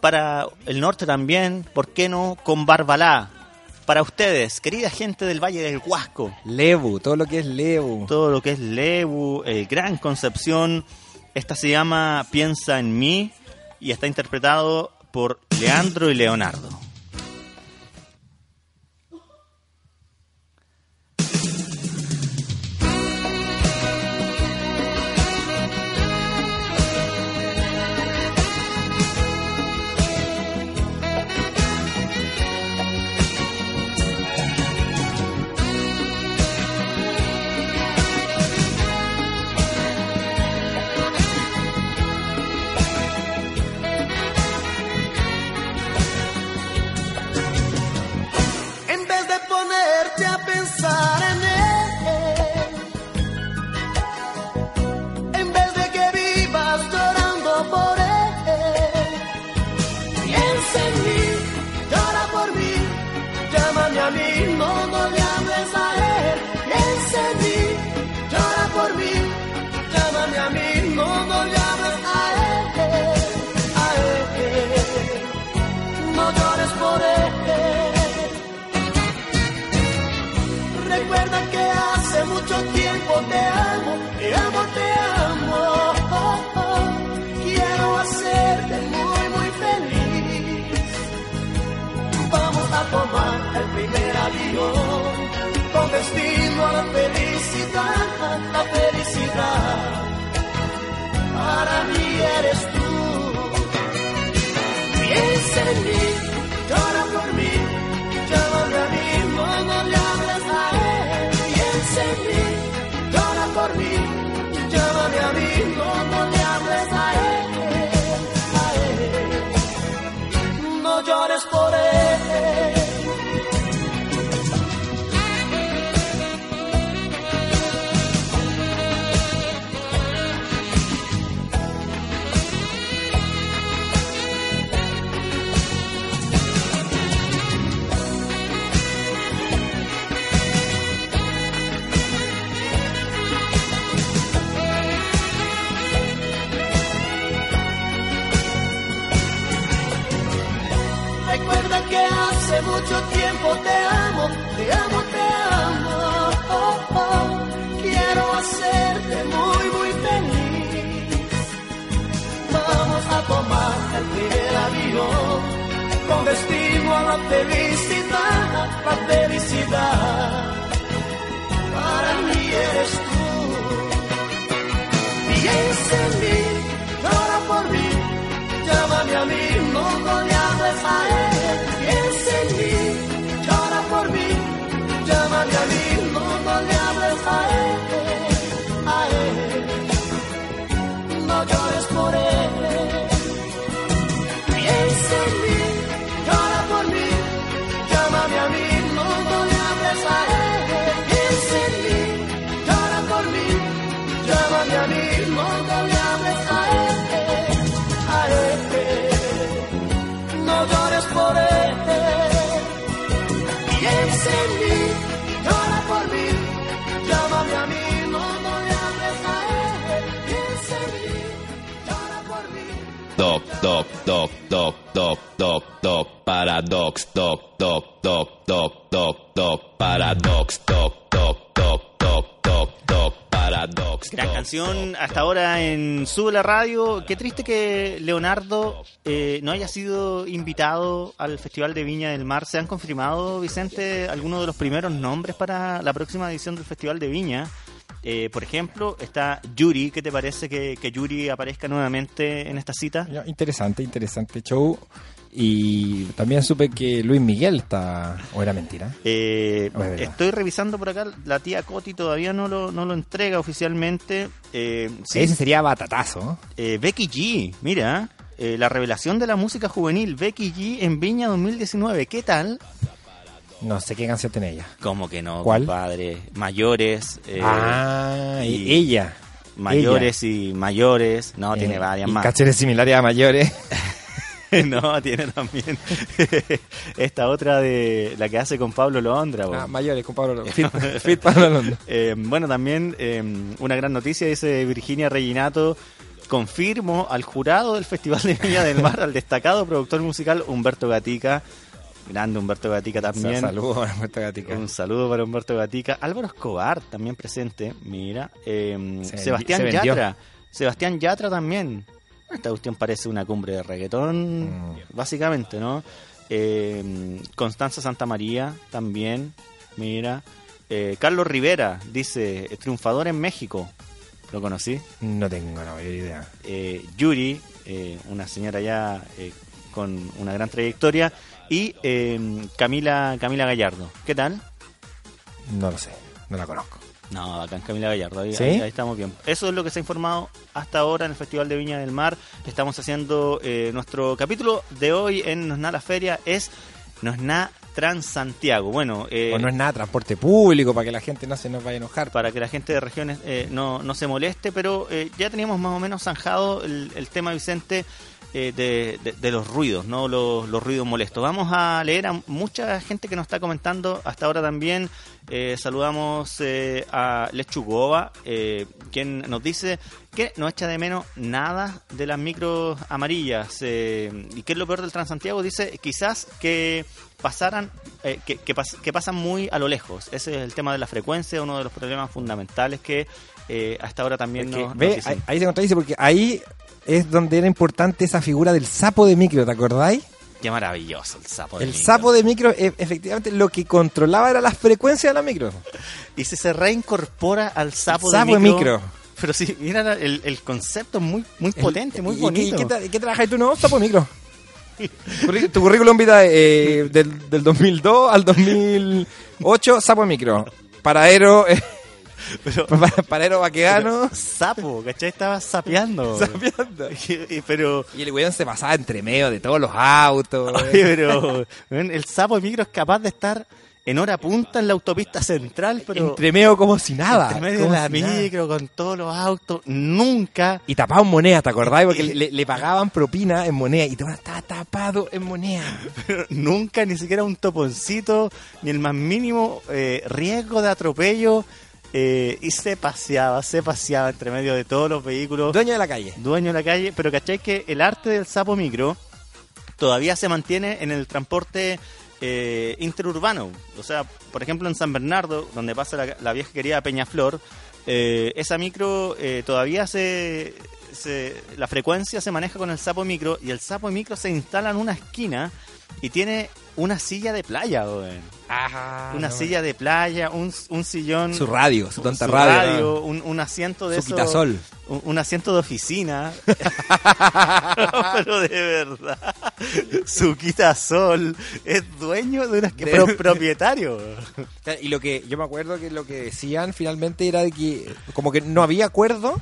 Para el norte también, ¿por qué no? Con Barbalá. Para ustedes, querida gente del Valle del Huasco, Lebu, todo lo que es Lebu. todo lo que es Lebu, el Gran Concepción, esta se llama Piensa en mí y está interpretado por Leandro y Leonardo. Piensa en mí, llora por mí, llámame a mí, no, no le hables a él. Piensa llora por mí. Doc, doc, doc, doc, doc, doc, doc, paradox, doc, doc, doc, doc, doc, doc, paradox, doc. Gran canción hasta ahora en Sube la Radio. Qué triste que Leonardo eh, no haya sido invitado al Festival de Viña del Mar. ¿Se han confirmado, Vicente, algunos de los primeros nombres para la próxima edición del Festival de Viña? Eh, por ejemplo, está Yuri. ¿Qué te parece que, que Yuri aparezca nuevamente en esta cita? Interesante, interesante show. Y también supe que Luis Miguel está... ¿O era mentira? Eh, es estoy revisando por acá, la tía Coti todavía no lo, no lo entrega oficialmente. Eh, sí, Ese sería batatazo. Eh, Becky G, mira, eh, la revelación de la música juvenil, Becky G en Viña 2019, ¿qué tal? No sé qué canción tiene ella. ¿Cómo que no, ¿Cuál? compadre? Mayores, eh, ah, y ella. mayores y mayores, no, tiene varias y más. Canciones similares a mayores. no, tiene también esta otra de la que hace con Pablo Londra. Ah, mayores, con Pablo Londra. Fit, fit Pablo Londra. Eh, bueno, también eh, una gran noticia, dice Virginia Reginato, confirmo al jurado del Festival de Viña del Mar, al destacado productor musical Humberto Gatica, grande Humberto Gatica también. Saludos a Puerto Gatica. Un saludo para Humberto Gatica. Álvaro Escobar también presente, mira. Eh, Se Sebastián se. Yatra. Sebastián Yatra también. Esta cuestión parece una cumbre de reggaetón, Mm. básicamente, ¿no? Eh, Constanza Santamaría también, mira. Eh, Carlos Rivera dice, triunfador en México. ¿Lo conocí? No tengo la mayor idea. eh, Yuri, una señora ya con una gran trayectoria, y Camila Camila Gallardo. ¿Qué tal? No lo sé, no la conozco. No, acá en Camila Gallardo, ahí, ¿Sí? ahí- ahí estamos bien. Eso es lo que se ha informado hasta ahora en el Festival de Viña del Mar. Estamos haciendo eh, nuestro capítulo de hoy en Nos Na la Feria, es Nos Na Transantiago. Bueno, eh, o no es nada transporte público para que la gente no se nos vaya a enojar. para que la gente de regiones eh, no, no se moleste, pero eh, ya teníamos más o menos zanjado el, el tema, Vicente, eh, de, de- de los ruidos, no los, los ruidos molestos. Vamos a leer a mucha gente que nos está comentando hasta ahora también. Eh, saludamos eh, a Lechugova, eh, quien nos dice que no echa de menos nada de las micros amarillas. ¿Y qué es lo peor del Transantiago? Dice quizás que pasaran, que, que, pas- que pasan muy a lo lejos. Ese es el tema de la frecuencia, uno de los problemas fundamentales que eh, hasta ahora también nos, nos ve, dicen. ahí, ahí se contradice porque ahí es donde era importante esa figura del sapo de micro, ¿te acordáis? Qué maravilloso el sapo. de El micro. sapo de micro, e- efectivamente, lo que controlaba era la frecuencia de la micro. Y si se reincorpora al sapo, sapo de micro. Pero sí, mira, el, el concepto muy, muy El- potente, muy ¿y- bonito. ¿Y qué, tra- qué trabajas tú? No, sapo de micro. Tu currículum vitae eh, del, del 2002 al 2008, sapo de micro. Paradero, eh, Pero- pa- paradero vaqueano. sapo, ¿cachai? Estaba sapeando. Sapeando. Y- pero, Y el weón se pasaba entre medio de todos los autos. oye, pero el sapo de micro es capaz de estar en hora punta en la autopista central, pero entre medio como si nada. entre medio de como la si nada. micro, con todos los autos, nunca Y tapaban moneda, ¿te acordás? Porque le, le pagaban propina en moneda y todo estaba tapado en moneda. Pero nunca ni siquiera un toponcito, ni el más mínimo eh, riesgo de atropello. Eh, y se paseaba, se paseaba entre medio de todos los vehículos, Dueño de la calle. dueño de la calle. Pero ¿cachai que el arte del sapo micro todavía se mantiene en el transporte eh, interurbano? O sea, por ejemplo en San Bernardo, donde pasa la, la vieja querida Peñaflor, eh, esa micro eh, todavía se, se- La frecuencia se maneja con el sapo micro y el sapo micro se instala en una esquina y tiene una silla de playa, weón. Una silla de playa, un, un sillón. Su radio, su tonta su radio. un, un asiento de Su esos- quitasol. Un, un asiento de oficina. Pero de verdad. Su quitasol es dueño de una De- pro- propietario. Y lo que yo me acuerdo que lo que decían finalmente era de que como que no había acuerdo eh,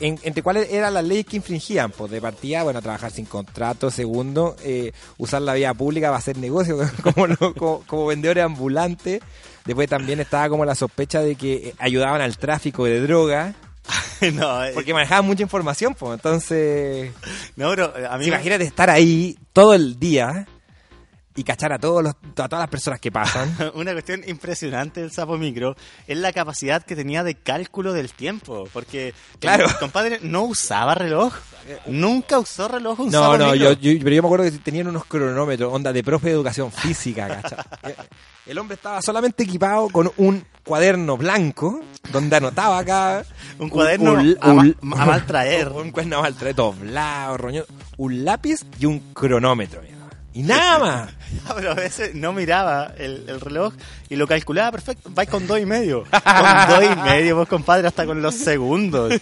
en- entre cuáles eran las leyes que infringían. Pues de partida, bueno, trabajar sin contrato. Segundo, eh, usar la vía pública para hacer negocio como, lo- como, como vendedores ambulantes. Después también estaba como la sospecha de que eh, ayudaban al tráfico de drogas. no, eh, Porque manejaban mucha información, pues. Entonces, no, pero eh, a mí imagínate estar ahí todo el día y cachar a, todos los, a todas las personas que pasan. Una cuestión impresionante del sapo micro es la capacidad que tenía de cálculo del tiempo. Porque Claro. el compadre no usaba reloj. Nunca usó reloj un No, sapo no, micro. yo, yo- pero yo me acuerdo que tenían unos cronómetros, onda de profe de educación física, ¿cachai? El hombre estaba solamente equipado con un cuaderno blanco donde anotaba acá. Un cuaderno a ma- a mal traer. Un cuaderno a mal traer, doblado, roñón. Un lápiz y un cronómetro, mira. Y nada más. Pero a veces no miraba el, el reloj y lo calculaba perfecto. Vais con dos y medio. Con dos y medio, vos compadre, hasta con los segundos.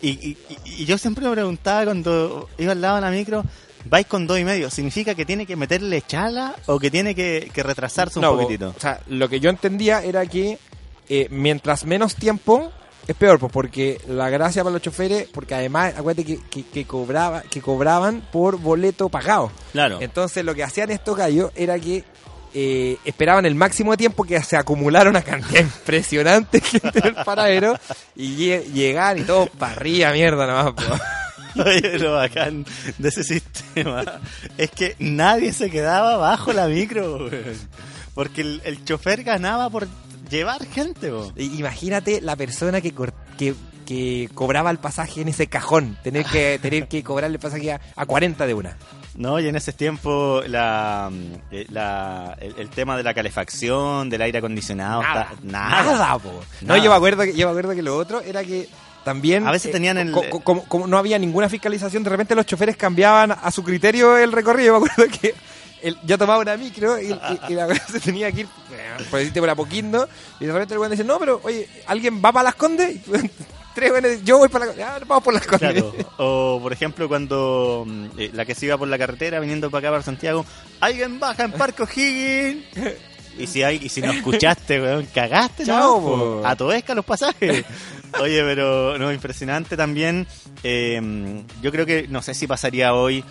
Y, y- y- y yo siempre me preguntaba cuando iba al lado de la micro, vais con dos y medio, ¿significa que tiene que meterle chala o que tiene que, que retrasarse un No, poquitito? O sea, lo que yo entendía era que eh, mientras menos tiempo es peor, pues porque la gracia para los choferes, porque además, acuérdate que, que, que cobraba, que cobraban por boleto pagado. Claro. Entonces lo que hacían estos gallos era que eh, esperaban el máximo de tiempo que se acumulara una cantidad impresionante gente en el paradero y lle- llegaban y todos para arriba, mierda nomás. po. Oye, lo bacán de ese sistema es que nadie se quedaba bajo la micro, weón. porque el, el chofer ganaba por llevar gente. Y Imagínate la persona que, cor- que, que cobraba el pasaje en ese cajón, tener que tener que cobrarle el pasaje a, a 40 de una. No, y en ese tiempo la, eh, la- el, el tema de la calefacción, del aire acondicionado, Nada, está- nada. nada, po. No, yo me acuerdo que yo me acuerdo que lo otro era que también A veces tenían el- co- co- como, como no había ninguna fiscalización, de repente los choferes cambiaban a su criterio el recorrido. Yo me acuerdo que el- yo tomaba una micro y, y- y la cosa se tenía que ir eh, por decirte por Apoquindo y de repente el güey dice, "No, pero oye, ¿alguien va para Las Condes?" Y tres güeyes, yo voy para la. Ah, vamos por Las Condes. Claro. O, por ejemplo, cuando mm, eh, la que se iba por la carretera viniendo para acá, para Santiago, alguien baja en Parque O'Higgins. Y si, hay, y si no escuchaste, weón, cagaste, Chao, ¿no? po. Los pasajes. Oye, pero no, impresionante también. eh, yo creo que, no sé si pasaría hoy,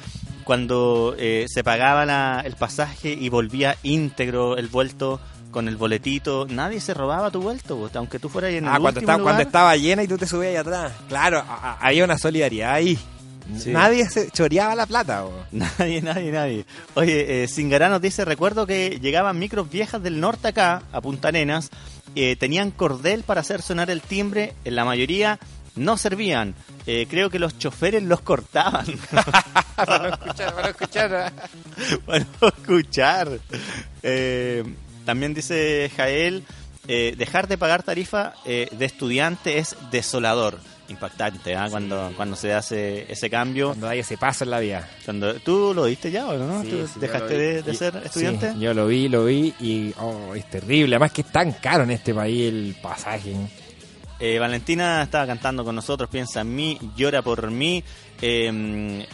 cuando eh, se pagaba la- el pasaje y volvía íntegro el vuelto con el boletito. Nadie se robaba tu vuelto, aunque tú fueras en el Ah, cuando último estaba, cuando lugar. estaba llena y tú te subías ahí atrás. Claro, a- a- había una solidaridad ahí. Sí. Nadie se choreaba la plata. Nadie, nadie, nadie. Oye, eh, Singará nos dice, recuerdo que llegaban micros viejas del norte acá, a Punta Arenas, eh, tenían cordel para hacer sonar el timbre, en la mayoría no servían. Eh, creo que los choferes los cortaban para no escuchar, para no escuchar. para no escuchar. Eh, también dice Jael, eh, dejar de pagar tarifa eh, de estudiante es desolador. Impactante, ¿ah? cuando, cuando se hace ese cambio. Cuando hay ese paso en la vida. Cuando, ¿Tú lo diste ya o no? Sí, ¿Tú sí, ¿Dejaste de, ser estudiante? Yo lo vi, lo vi y oh, es terrible. Además que es tan caro en este país el pasaje. Eh, Valentina estaba cantando con nosotros, piensa en mí, llora por mí. Eh,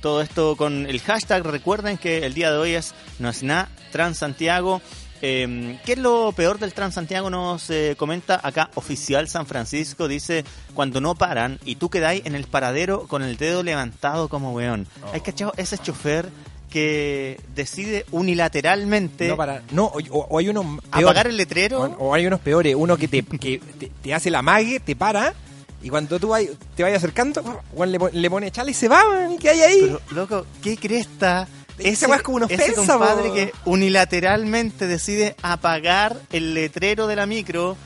todo esto con el hashtag. Recuerden que el día de hoy es No es nada Transantiago. Eh, ¿Qué es lo peor del Transantiago? Nos eh, comenta acá Oficial San Francisco. Dice, cuando no paran y tú quedáis en el paradero con el dedo levantado como weón. ¿Hay cachado ese chofer que decide unilateralmente No, para, no o, hay unos apagar el letrero? O, o hay unos peores. Uno que te, que te, te hace la mague, te para. Y cuando tú vai- te vayas acercando, le, le pone chala y se va, ¿y qué hay ahí? Pero, loco, ¿qué cresta? Esa weá es como una ese ofensa, compadre po. que unilateralmente decide apagar el letrero de la micro,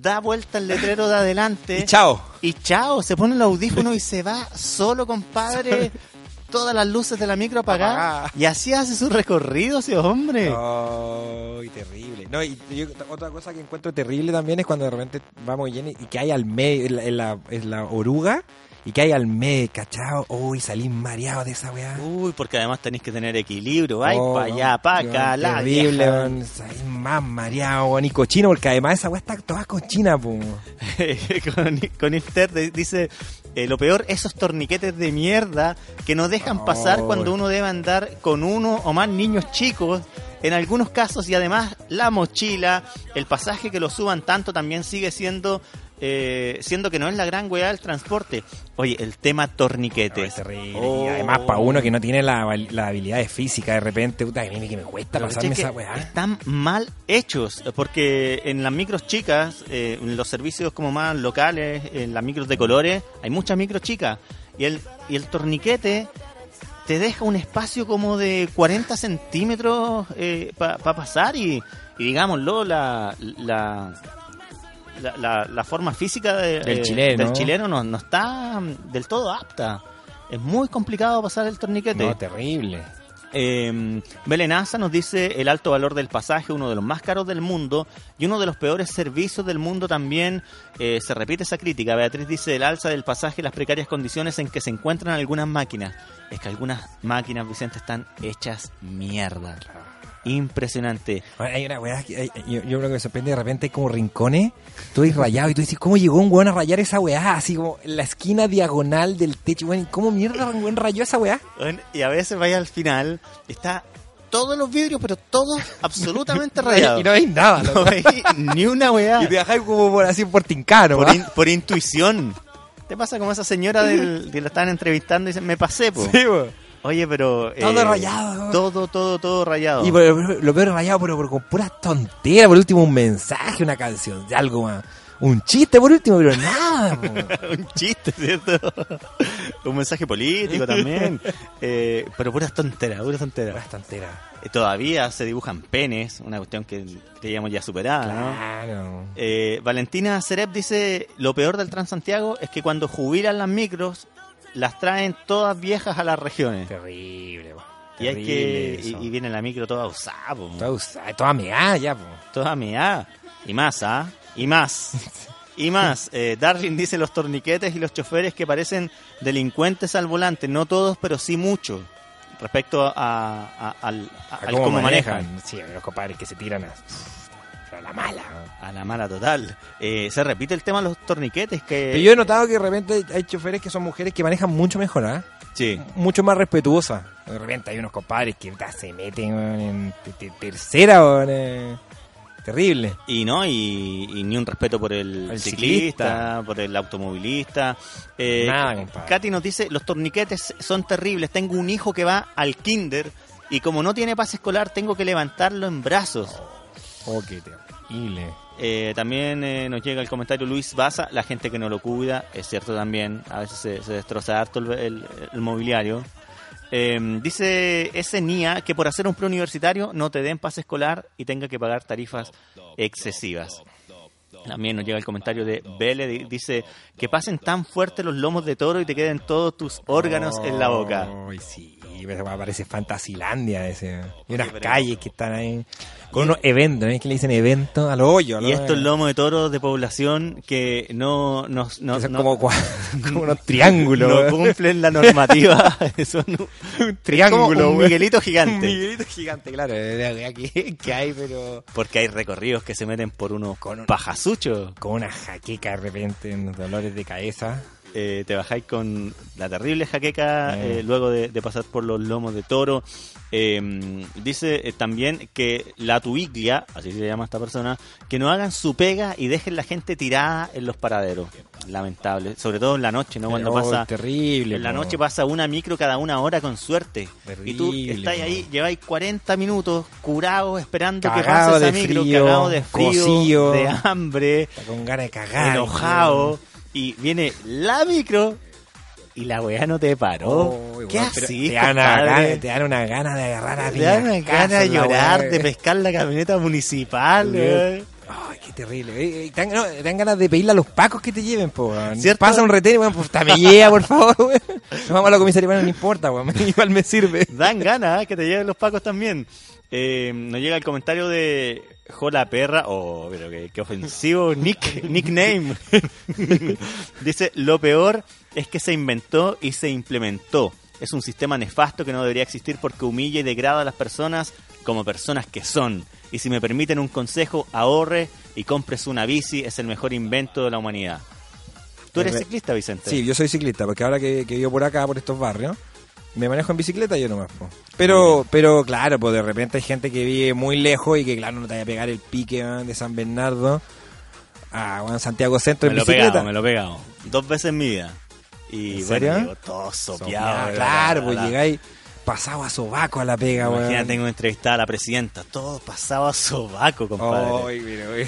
da vuelta el letrero de adelante. y chao. Y chao, se pone el audífono y se va solo, compadre. Todas las luces de la micro apagadas. Apagada. Y así hace su recorrido ese hombre. Ay, terrible. No, y yo- otra cosa que encuentro terrible también es cuando de repente vamos llenos y que hay al medio, en la, en la, en la oruga, y que hay al medio, cachao. Uy, salí mareado de esa weá. Uy, porque además tenéis que tener equilibrio. Vai Oh, para allá, para weón, acá, la Terrible, weón. Salí más mareado, weón, y cochino, porque además esa weá está toda cochina, po. con, con Inter dice eh, lo peor esos torniquetes de mierda que no dejan pasar Oh. cuando uno debe andar con uno o más niños chicos en algunos casos y además la mochila el pasaje que lo suban tanto también sigue siendo eh, siendo que no es la gran weá del transporte oye el tema torniquetes Es terrible. Oh. Y además, para uno que no tiene la, la habilidad de física, de repente, puta, que me cuesta Pero, pasarme esa weá. Están mal hechos, porque en las micros chicas, eh, en los servicios como más locales, en las micros de colores, hay muchas micros chicas. Y el, y el torniquete te deja un espacio como de 40 centímetros para pasar y, y digámoslo, la, la, la, la- la forma física de- Del eh, chileno. del chileno no, no está mm, del todo apta. Es muy complicado pasar el torniquete. No, terrible. Eh, Belenaza nos dice el alto valor del pasaje, uno de los más caros del mundo y uno de los peores servicios del mundo también. eh, se repite esa crítica. Beatriz dice el alza del pasaje, las precarias condiciones en que se encuentran algunas máquinas. Es que algunas máquinas, Vicente, están hechas mierda. Impresionante. Hay una weá que hay- yo, yo creo que me sorprende de repente hay como rincones, todo es rayado y tú dices, ¿cómo llegó un weón a rayar esa weá? Así como en la esquina diagonal del techo, weón, ¿y ¿cómo mierda un weón rayó esa weá? Bueno, Y a veces vaya al final, está todos los vidrios, pero todos absolutamente rayados. Y no veis nada, No veis ni una weá. Y te dejáis como por así por tincano, por, por intuición. ¿Te pasa como esa señora del, que la estaban entrevistando y dicen, me pasé, po? Sí, weón. Oye, pero... eh, Todo rayado. Todo, todo, todo rayado. Y por- lo peor rayado, pero, por con puras tonteras, por último un mensaje, una canción, de algo más. Un chiste por último, pero nada. Un chiste, ¿cierto? Un mensaje político también. Eh, pero puras tonteras, puras tonteras. Puras tonteras. Eh, Todavía se dibujan penes, una cuestión que creíamos ya superada, ¿no? Claro. Eh, Valentina Cerep dice, lo peor del Transantiago es que cuando jubilan las micros, las traen todas viejas a las regiones. Terrible. Y hay que y, y viene la micro toda usada, po. Toda usada, toda meada ya, po. toda meada. Y más, ¿ah? Y más. Y más. Eh, Darwin dice los torniquetes y los choferes que parecen delincuentes al volante. No todos, pero sí muchos. Respecto a, a- al, a- A al cómo manejan. Sí, los compadres que se tiran a la mala. A la mala total. Eh, se repite el tema de los torniquetes que... Pero yo he notado que de repente hay choferes que son mujeres que manejan mucho mejor, ¿ah? Sí. Mucho más respetuosas. De repente hay unos compadres que se meten en te- te- tercera, eh, terrible. Y no, y, y ni un respeto por el, El ciclista, ciclista. por el automovilista. Eh, Nada, compadre. Katy nos dice, los torniquetes son terribles. Tengo un hijo que va al kinder y como no tiene pase escolar, tengo que levantarlo en brazos. Oh, qué Eh, también eh, nos llega el comentario Luis Baza, la gente que no lo cuida, es cierto también, a veces se, se destroza harto el, el- el mobiliario. Eh, dice ese NIA que por hacer un preuniversitario no te den pase escolar y tenga que pagar tarifas excesivas. También nos llega el comentario de Vele, di- dice que pasen tan fuerte los lomos de toro y te queden todos tus órganos en la boca. Sí, me parece Fantasilandia ese. Y unas calles que están ahí con unos eventos, ¿no? Es que le dicen eventos a lo hoyo. a lo- Y estos lomos de toro de población que no, no, no, son no- como, como unos triángulos. no weón. cumplen la normativa. Son un, un triángulo, como un weón. Miguelito Un gigante. Miguelito gigante, claro. es que, que hay, pero Porque hay recorridos que se meten por unos Con un- pajasuchos. con una jaqueca de repente, unos dolores de cabeza. Eh, te bajáis con la terrible jaqueca Eh. eh, luego de, de pasar por los lomos de toro. Eh, dice también que la tuiglia, así se llama esta persona, que no hagan su pega y dejen la gente tirada en los paraderos. Lamentable. Sobre todo en la noche, ¿no? Cuando Oh, pasa... terrible. En la noche pasa una micro cada una hora con suerte. Y tú estás ahí, lleváis 40 minutos curados esperando que pase esa micro, frío, cagado de frío, de hambre, con ganas de cagar. enojado. Y viene la micro y la weá no te paró. Oh, ¿Qué pero así, te, dan gana, te dan una gana de agarrar a Te dan una gana de llorar, weá. de pescar la camioneta municipal. Weón. Ay, qué terrible. Eh, eh, te, dan, no, te dan ganas de pedirle a los pacos que te lleven, po. weón. ¿Cierto? Pasa un retén bueno, pues me llega, por favor, weón. Vamos a la comisaría, bueno, no importa, weón. Igual me sirve. Dan ganas ¿eh? que te lleven los pacos también. Eh, nos llega el comentario de Jola Perra, oh, pero qué, qué ofensivo nick, nickname. Dice, lo peor es que se inventó y se implementó. Es un sistema nefasto que no debería existir porque humilla y degrada a las personas como personas que son. Y si me permiten un consejo, ahorre y compres una bici, es el mejor invento de la humanidad. ¿Tú eres Re- ciclista, Vicente? Sí, yo soy ciclista, porque ahora que, que vivo por acá, por estos barrios, me manejo en bicicleta yo nomás, po. Pero, pero claro, pues de repente hay gente que vive muy lejos y que claro no te vaya a pegar el pique de San Bernardo a weón, Santiago Centro Me en lo he bicicleta. pegado, me lo he pegado. Dos veces en mi vida. Y ¿En bueno, serio? llego todo sopeado. Claro, la- pues llegáis pasado a sobaco a la pega, weón. Imagínate, tengo que entrevistar a la presidenta. Todo pasaba a sobaco, compadre. Ay, mira, güey.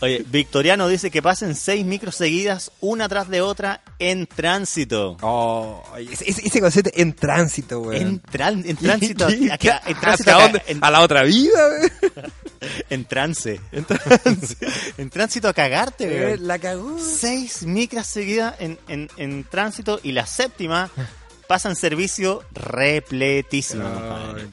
Oye, Victoriano dice que pasen seis micros seguidas, una tras de otra, en tránsito. Oh, ese, concepto en tránsito, weón. En, tránsito, en ¿Hacia tránsito acá- dónde? en- ¿A la otra vida, weón? en trance. En trance. en tránsito a cagarte, weón. La cagó. Seis micras seguidas en, en, en tránsito y la séptima pasa en servicio repletísimo. compadre.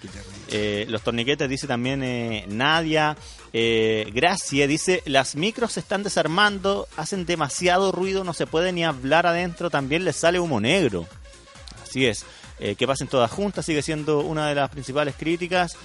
Eh, los torniquetes dice también eh, Nadia. Eh, Gracia dice, las micros se están desarmando, hacen demasiado ruido, no se puede ni hablar adentro, también les sale humo negro. Así es. Eh, que pasen todas juntas sigue siendo una de las principales críticas.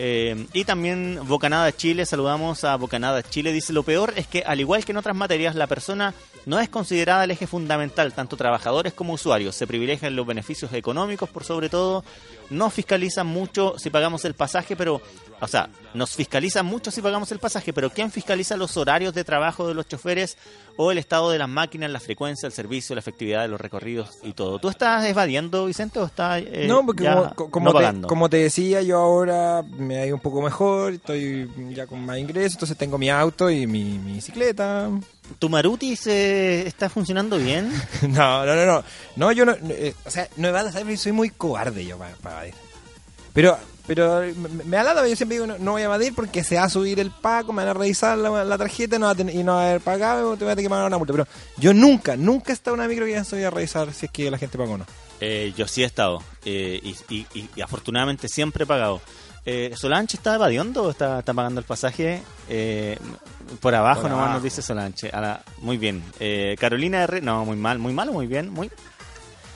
Eh, y también Bocanada Chile, saludamos a Bocanada Chile, dice lo peor es que al igual que en otras materias la persona no es considerada el eje fundamental, tanto trabajadores como usuarios, se privilegian los beneficios económicos por sobre todo, no fiscalizan mucho si pagamos el pasaje, pero, o sea, nos fiscalizan mucho si pagamos el pasaje, pero ¿quién fiscaliza los horarios de trabajo de los choferes o el estado de las máquinas, la frecuencia, el servicio, la efectividad de los recorridos y todo? ¿Tú estás evadiendo, Vicente, o estás eh, no, porque ya como, co- como no te, pagando? como te decía, yo ahora me ha ido un poco mejor, estoy ya con más ingresos, entonces tengo mi auto y mi, mi bicicleta. ¿Tu Maruti se está funcionando bien? No, no, no, no. No, yo no, eh, o sea, no soy muy cobarde yo para, para evadir. Pero, pero me, me da lata, yo siempre digo, no, no voy a evadir porque se va a subir el pago, me van a revisar la, la tarjeta no va a tener- y no va a haber pagado, te voy a tener que pagar una multa. Pero yo nunca, nunca he estado en una micro que ya estoy a revisar si es que la gente pagó o no. Eh, yo sí he estado eh, y, y- y- y afortunadamente siempre he pagado. Eh, ¿Solanche está evadiendo o está, está pagando el pasaje? Eh, por abajo Por nomás abajo. nos dice Solanche. Muy bien. Eh, Carolina R. No, muy mal, muy malo, muy bien. Muy,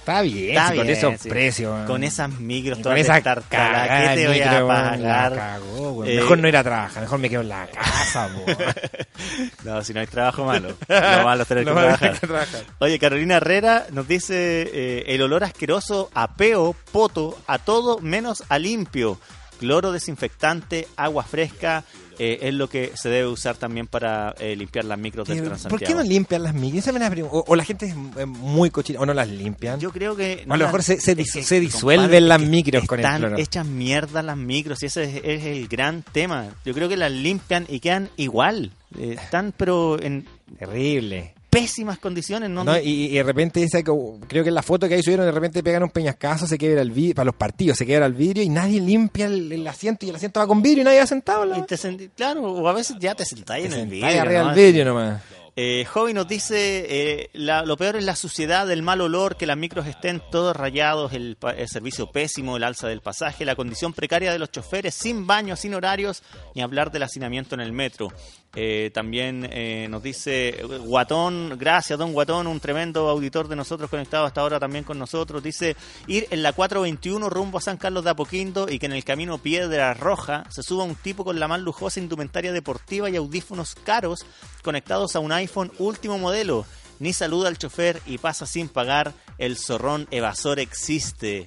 Está bien, Está con esos sí. precios. con esas micros Y todas con esa destartaladas, cagada ¿Qué te voy a pagar? cagó. Eh, Mejor no ir a trabajar, mejor me quedo en la casa. No, si no hay trabajo malo. Lo malo es tener que trabajar. tener que trabajar. Oye, Carolina Herrera nos dice eh, el olor asqueroso a peo, poto, a todo menos a limpio. Cloro desinfectante, agua fresca, eh, es lo que se debe usar también para eh, limpiar las micros del ¿Por Transantiago. qué no limpian las micros? O, o la gente es eh, muy cochina, o no las limpian. Yo creo que... O a lo mejor se- disuelven compadre, las micros con el están cloro. hechas mierda las micros y ese es, es el gran tema. Yo creo que las limpian y quedan igual. Eh, están pero en Terrible. Pésimas condiciones. No, No, y, y de repente, esa, que- creo que en la foto que ahí subieron, de repente pegan un peñascazo, se quiebra el vidrio, para los partidos, se quiebra el vidrio y nadie limpia el, el asiento y el asiento va con vidrio y nadie va sentado. y te sentí- claro, o a veces ya te sentáis en el vidrio. arriba del vidrio nomás. Eh, Jovi nos dice, eh, la- lo peor es la suciedad, el mal olor, que las micros estén todos rayados, el, el servicio pésimo, el alza del pasaje, la condición precaria de los choferes, sin baños, sin horarios, ni hablar del hacinamiento en el metro. Eh, también eh, nos dice Guatón, gracias Don Guatón, un tremendo auditor de nosotros conectado hasta ahora también con nosotros. Dice ir en la 421 rumbo a San Carlos de Apoquindo y que en el camino Piedra Roja se suba un tipo con la más lujosa indumentaria deportiva y audífonos caros conectados a un iPhone último modelo. Ni saluda al chofer y pasa sin pagar. El zorrón evasor existe.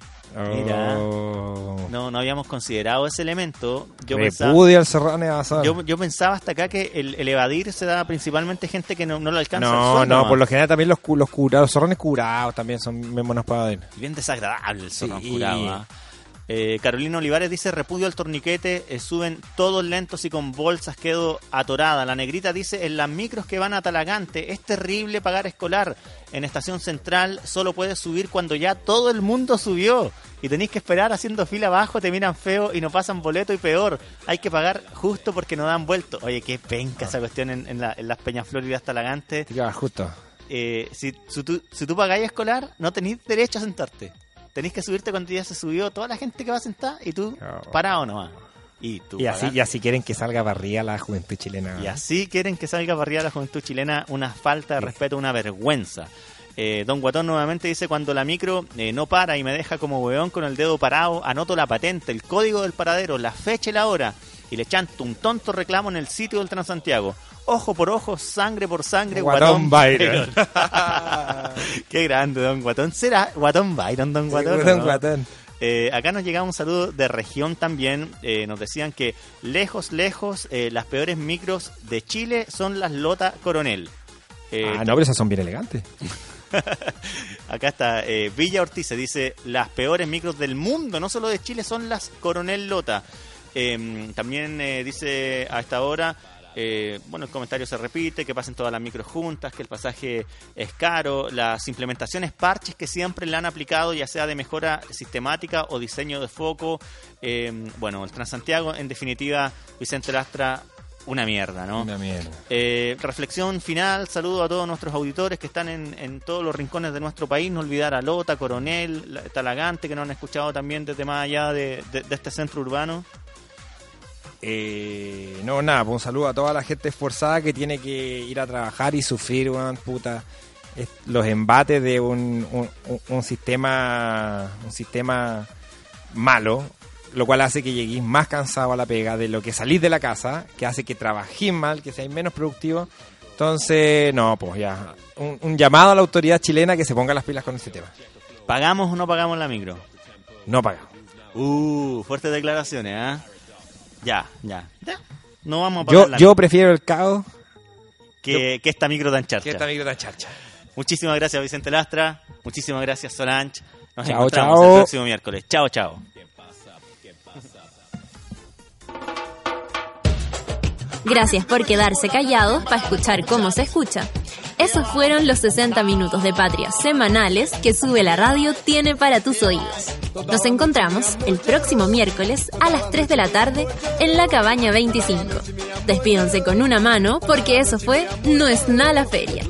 Mira, Oh. no, no habíamos considerado ese elemento. Yo pensaba, serrano evasor. yo, yo pensaba hasta acá que el, el evadir se da principalmente gente que no, no lo alcanza. el No, no, nomás. por lo general también los, los curados, los zorrones curados también son bien buenos para evadir. Bien desagradable el zorrón Sí. curado, ¿ah? Eh, Carolina Olivares dice repudio al torniquete, eh, suben todos lentos y con bolsas quedo atorada. La negrita dice en las micros que van a Talagante es terrible pagar escolar. En estación central solo puedes subir cuando ya todo el mundo subió y tenéis que esperar haciendo fila abajo, te miran feo y no pasan boleto y peor. Hay que pagar justo porque no dan vuelto. Oye, qué penca esa cuestión en, en la- en las Peñas Floridas Talagante. Ya, justo. Eh, si, si tú, si tú pagáis escolar, no tenéis derecho a sentarte. Tenéis que subirte cuando ya se subió toda la gente que va a sentar y tú Oh. parado nomás. Y tú Y así, y así quieren que salga barría la juventud chilena. Y así quieren que salga barriada la juventud chilena una falta de respeto, una vergüenza. Eh, Don Guatón nuevamente dice, cuando la micro eh, no para y me deja como weón con el dedo parado, anoto la patente, el código del paradero, la fecha y la hora, y le chanto un tonto reclamo en el sitio del Transantiago. Ojo por ojo, sangre por sangre, Guatón Byron. Qué grande, Don Guatón. ¿Será Guatón Byron, Don Guatón? Guatón, o no? guatón. Eh, acá nos llegaba un saludo de región también. Eh, nos decían que lejos, lejos, eh, las peores micros de Chile son las Lota Coronel. Ah, no, pero esas son bien elegantes. Acá está eh, Villa Ortiz, se dice las peores micros del mundo, no solo de Chile, son las Coronel Lota. Eh, también eh, dice a esta hora eh, bueno, el comentario se repite, que pasen todas las micros juntas, que el pasaje es caro, las implementaciones parches que siempre le han aplicado, ya sea de mejora sistemática o diseño de foco. eh, bueno, el Transantiago, en definitiva, Vicente Lastra, una mierda, ¿no? Una mierda. Eh, reflexión final, saludo a todos nuestros auditores que están en, en todos los rincones de nuestro país, no olvidar a Lota, Coronel, la- Talagante, que nos han escuchado también desde más allá de, de- de este centro urbano. Eh, no, nada, pues un saludo a toda la gente esforzada que tiene que ir a trabajar y sufrir, weón, puta, es- los embates de un, un- un- un sistema un sistema malo, lo cual hace que lleguéis más cansado a la pega de lo que salís de la casa, que hace que trabajéis mal, que seáis menos productivos. Entonces, no, pues ya, un, un llamado a la autoridad chilena que se ponga las pilas con este tema. ¿Pagamos o no pagamos la micro? No pagamos. Uh, fuertes declaraciones, ¿ah? Ya, ya. Ya. No vamos a Yo, la yo prefiero el caos que, que esta micro tan charcha. que esta micro tan charcha. Muchísimas gracias, Vicente Lastra. Muchísimas gracias, Solange. Nos Chao, encontramos chao. el próximo miércoles. Chao, chao. Gracias por quedarse callados para escuchar cómo se escucha. Esos fueron los 60 minutos de patria semanales que Sube la Radio tiene para tus oídos. Nos encontramos el próximo miércoles a las 3 de la tarde en la Cabaña 25. Despídanse con una mano porque eso fue No es nada la feria.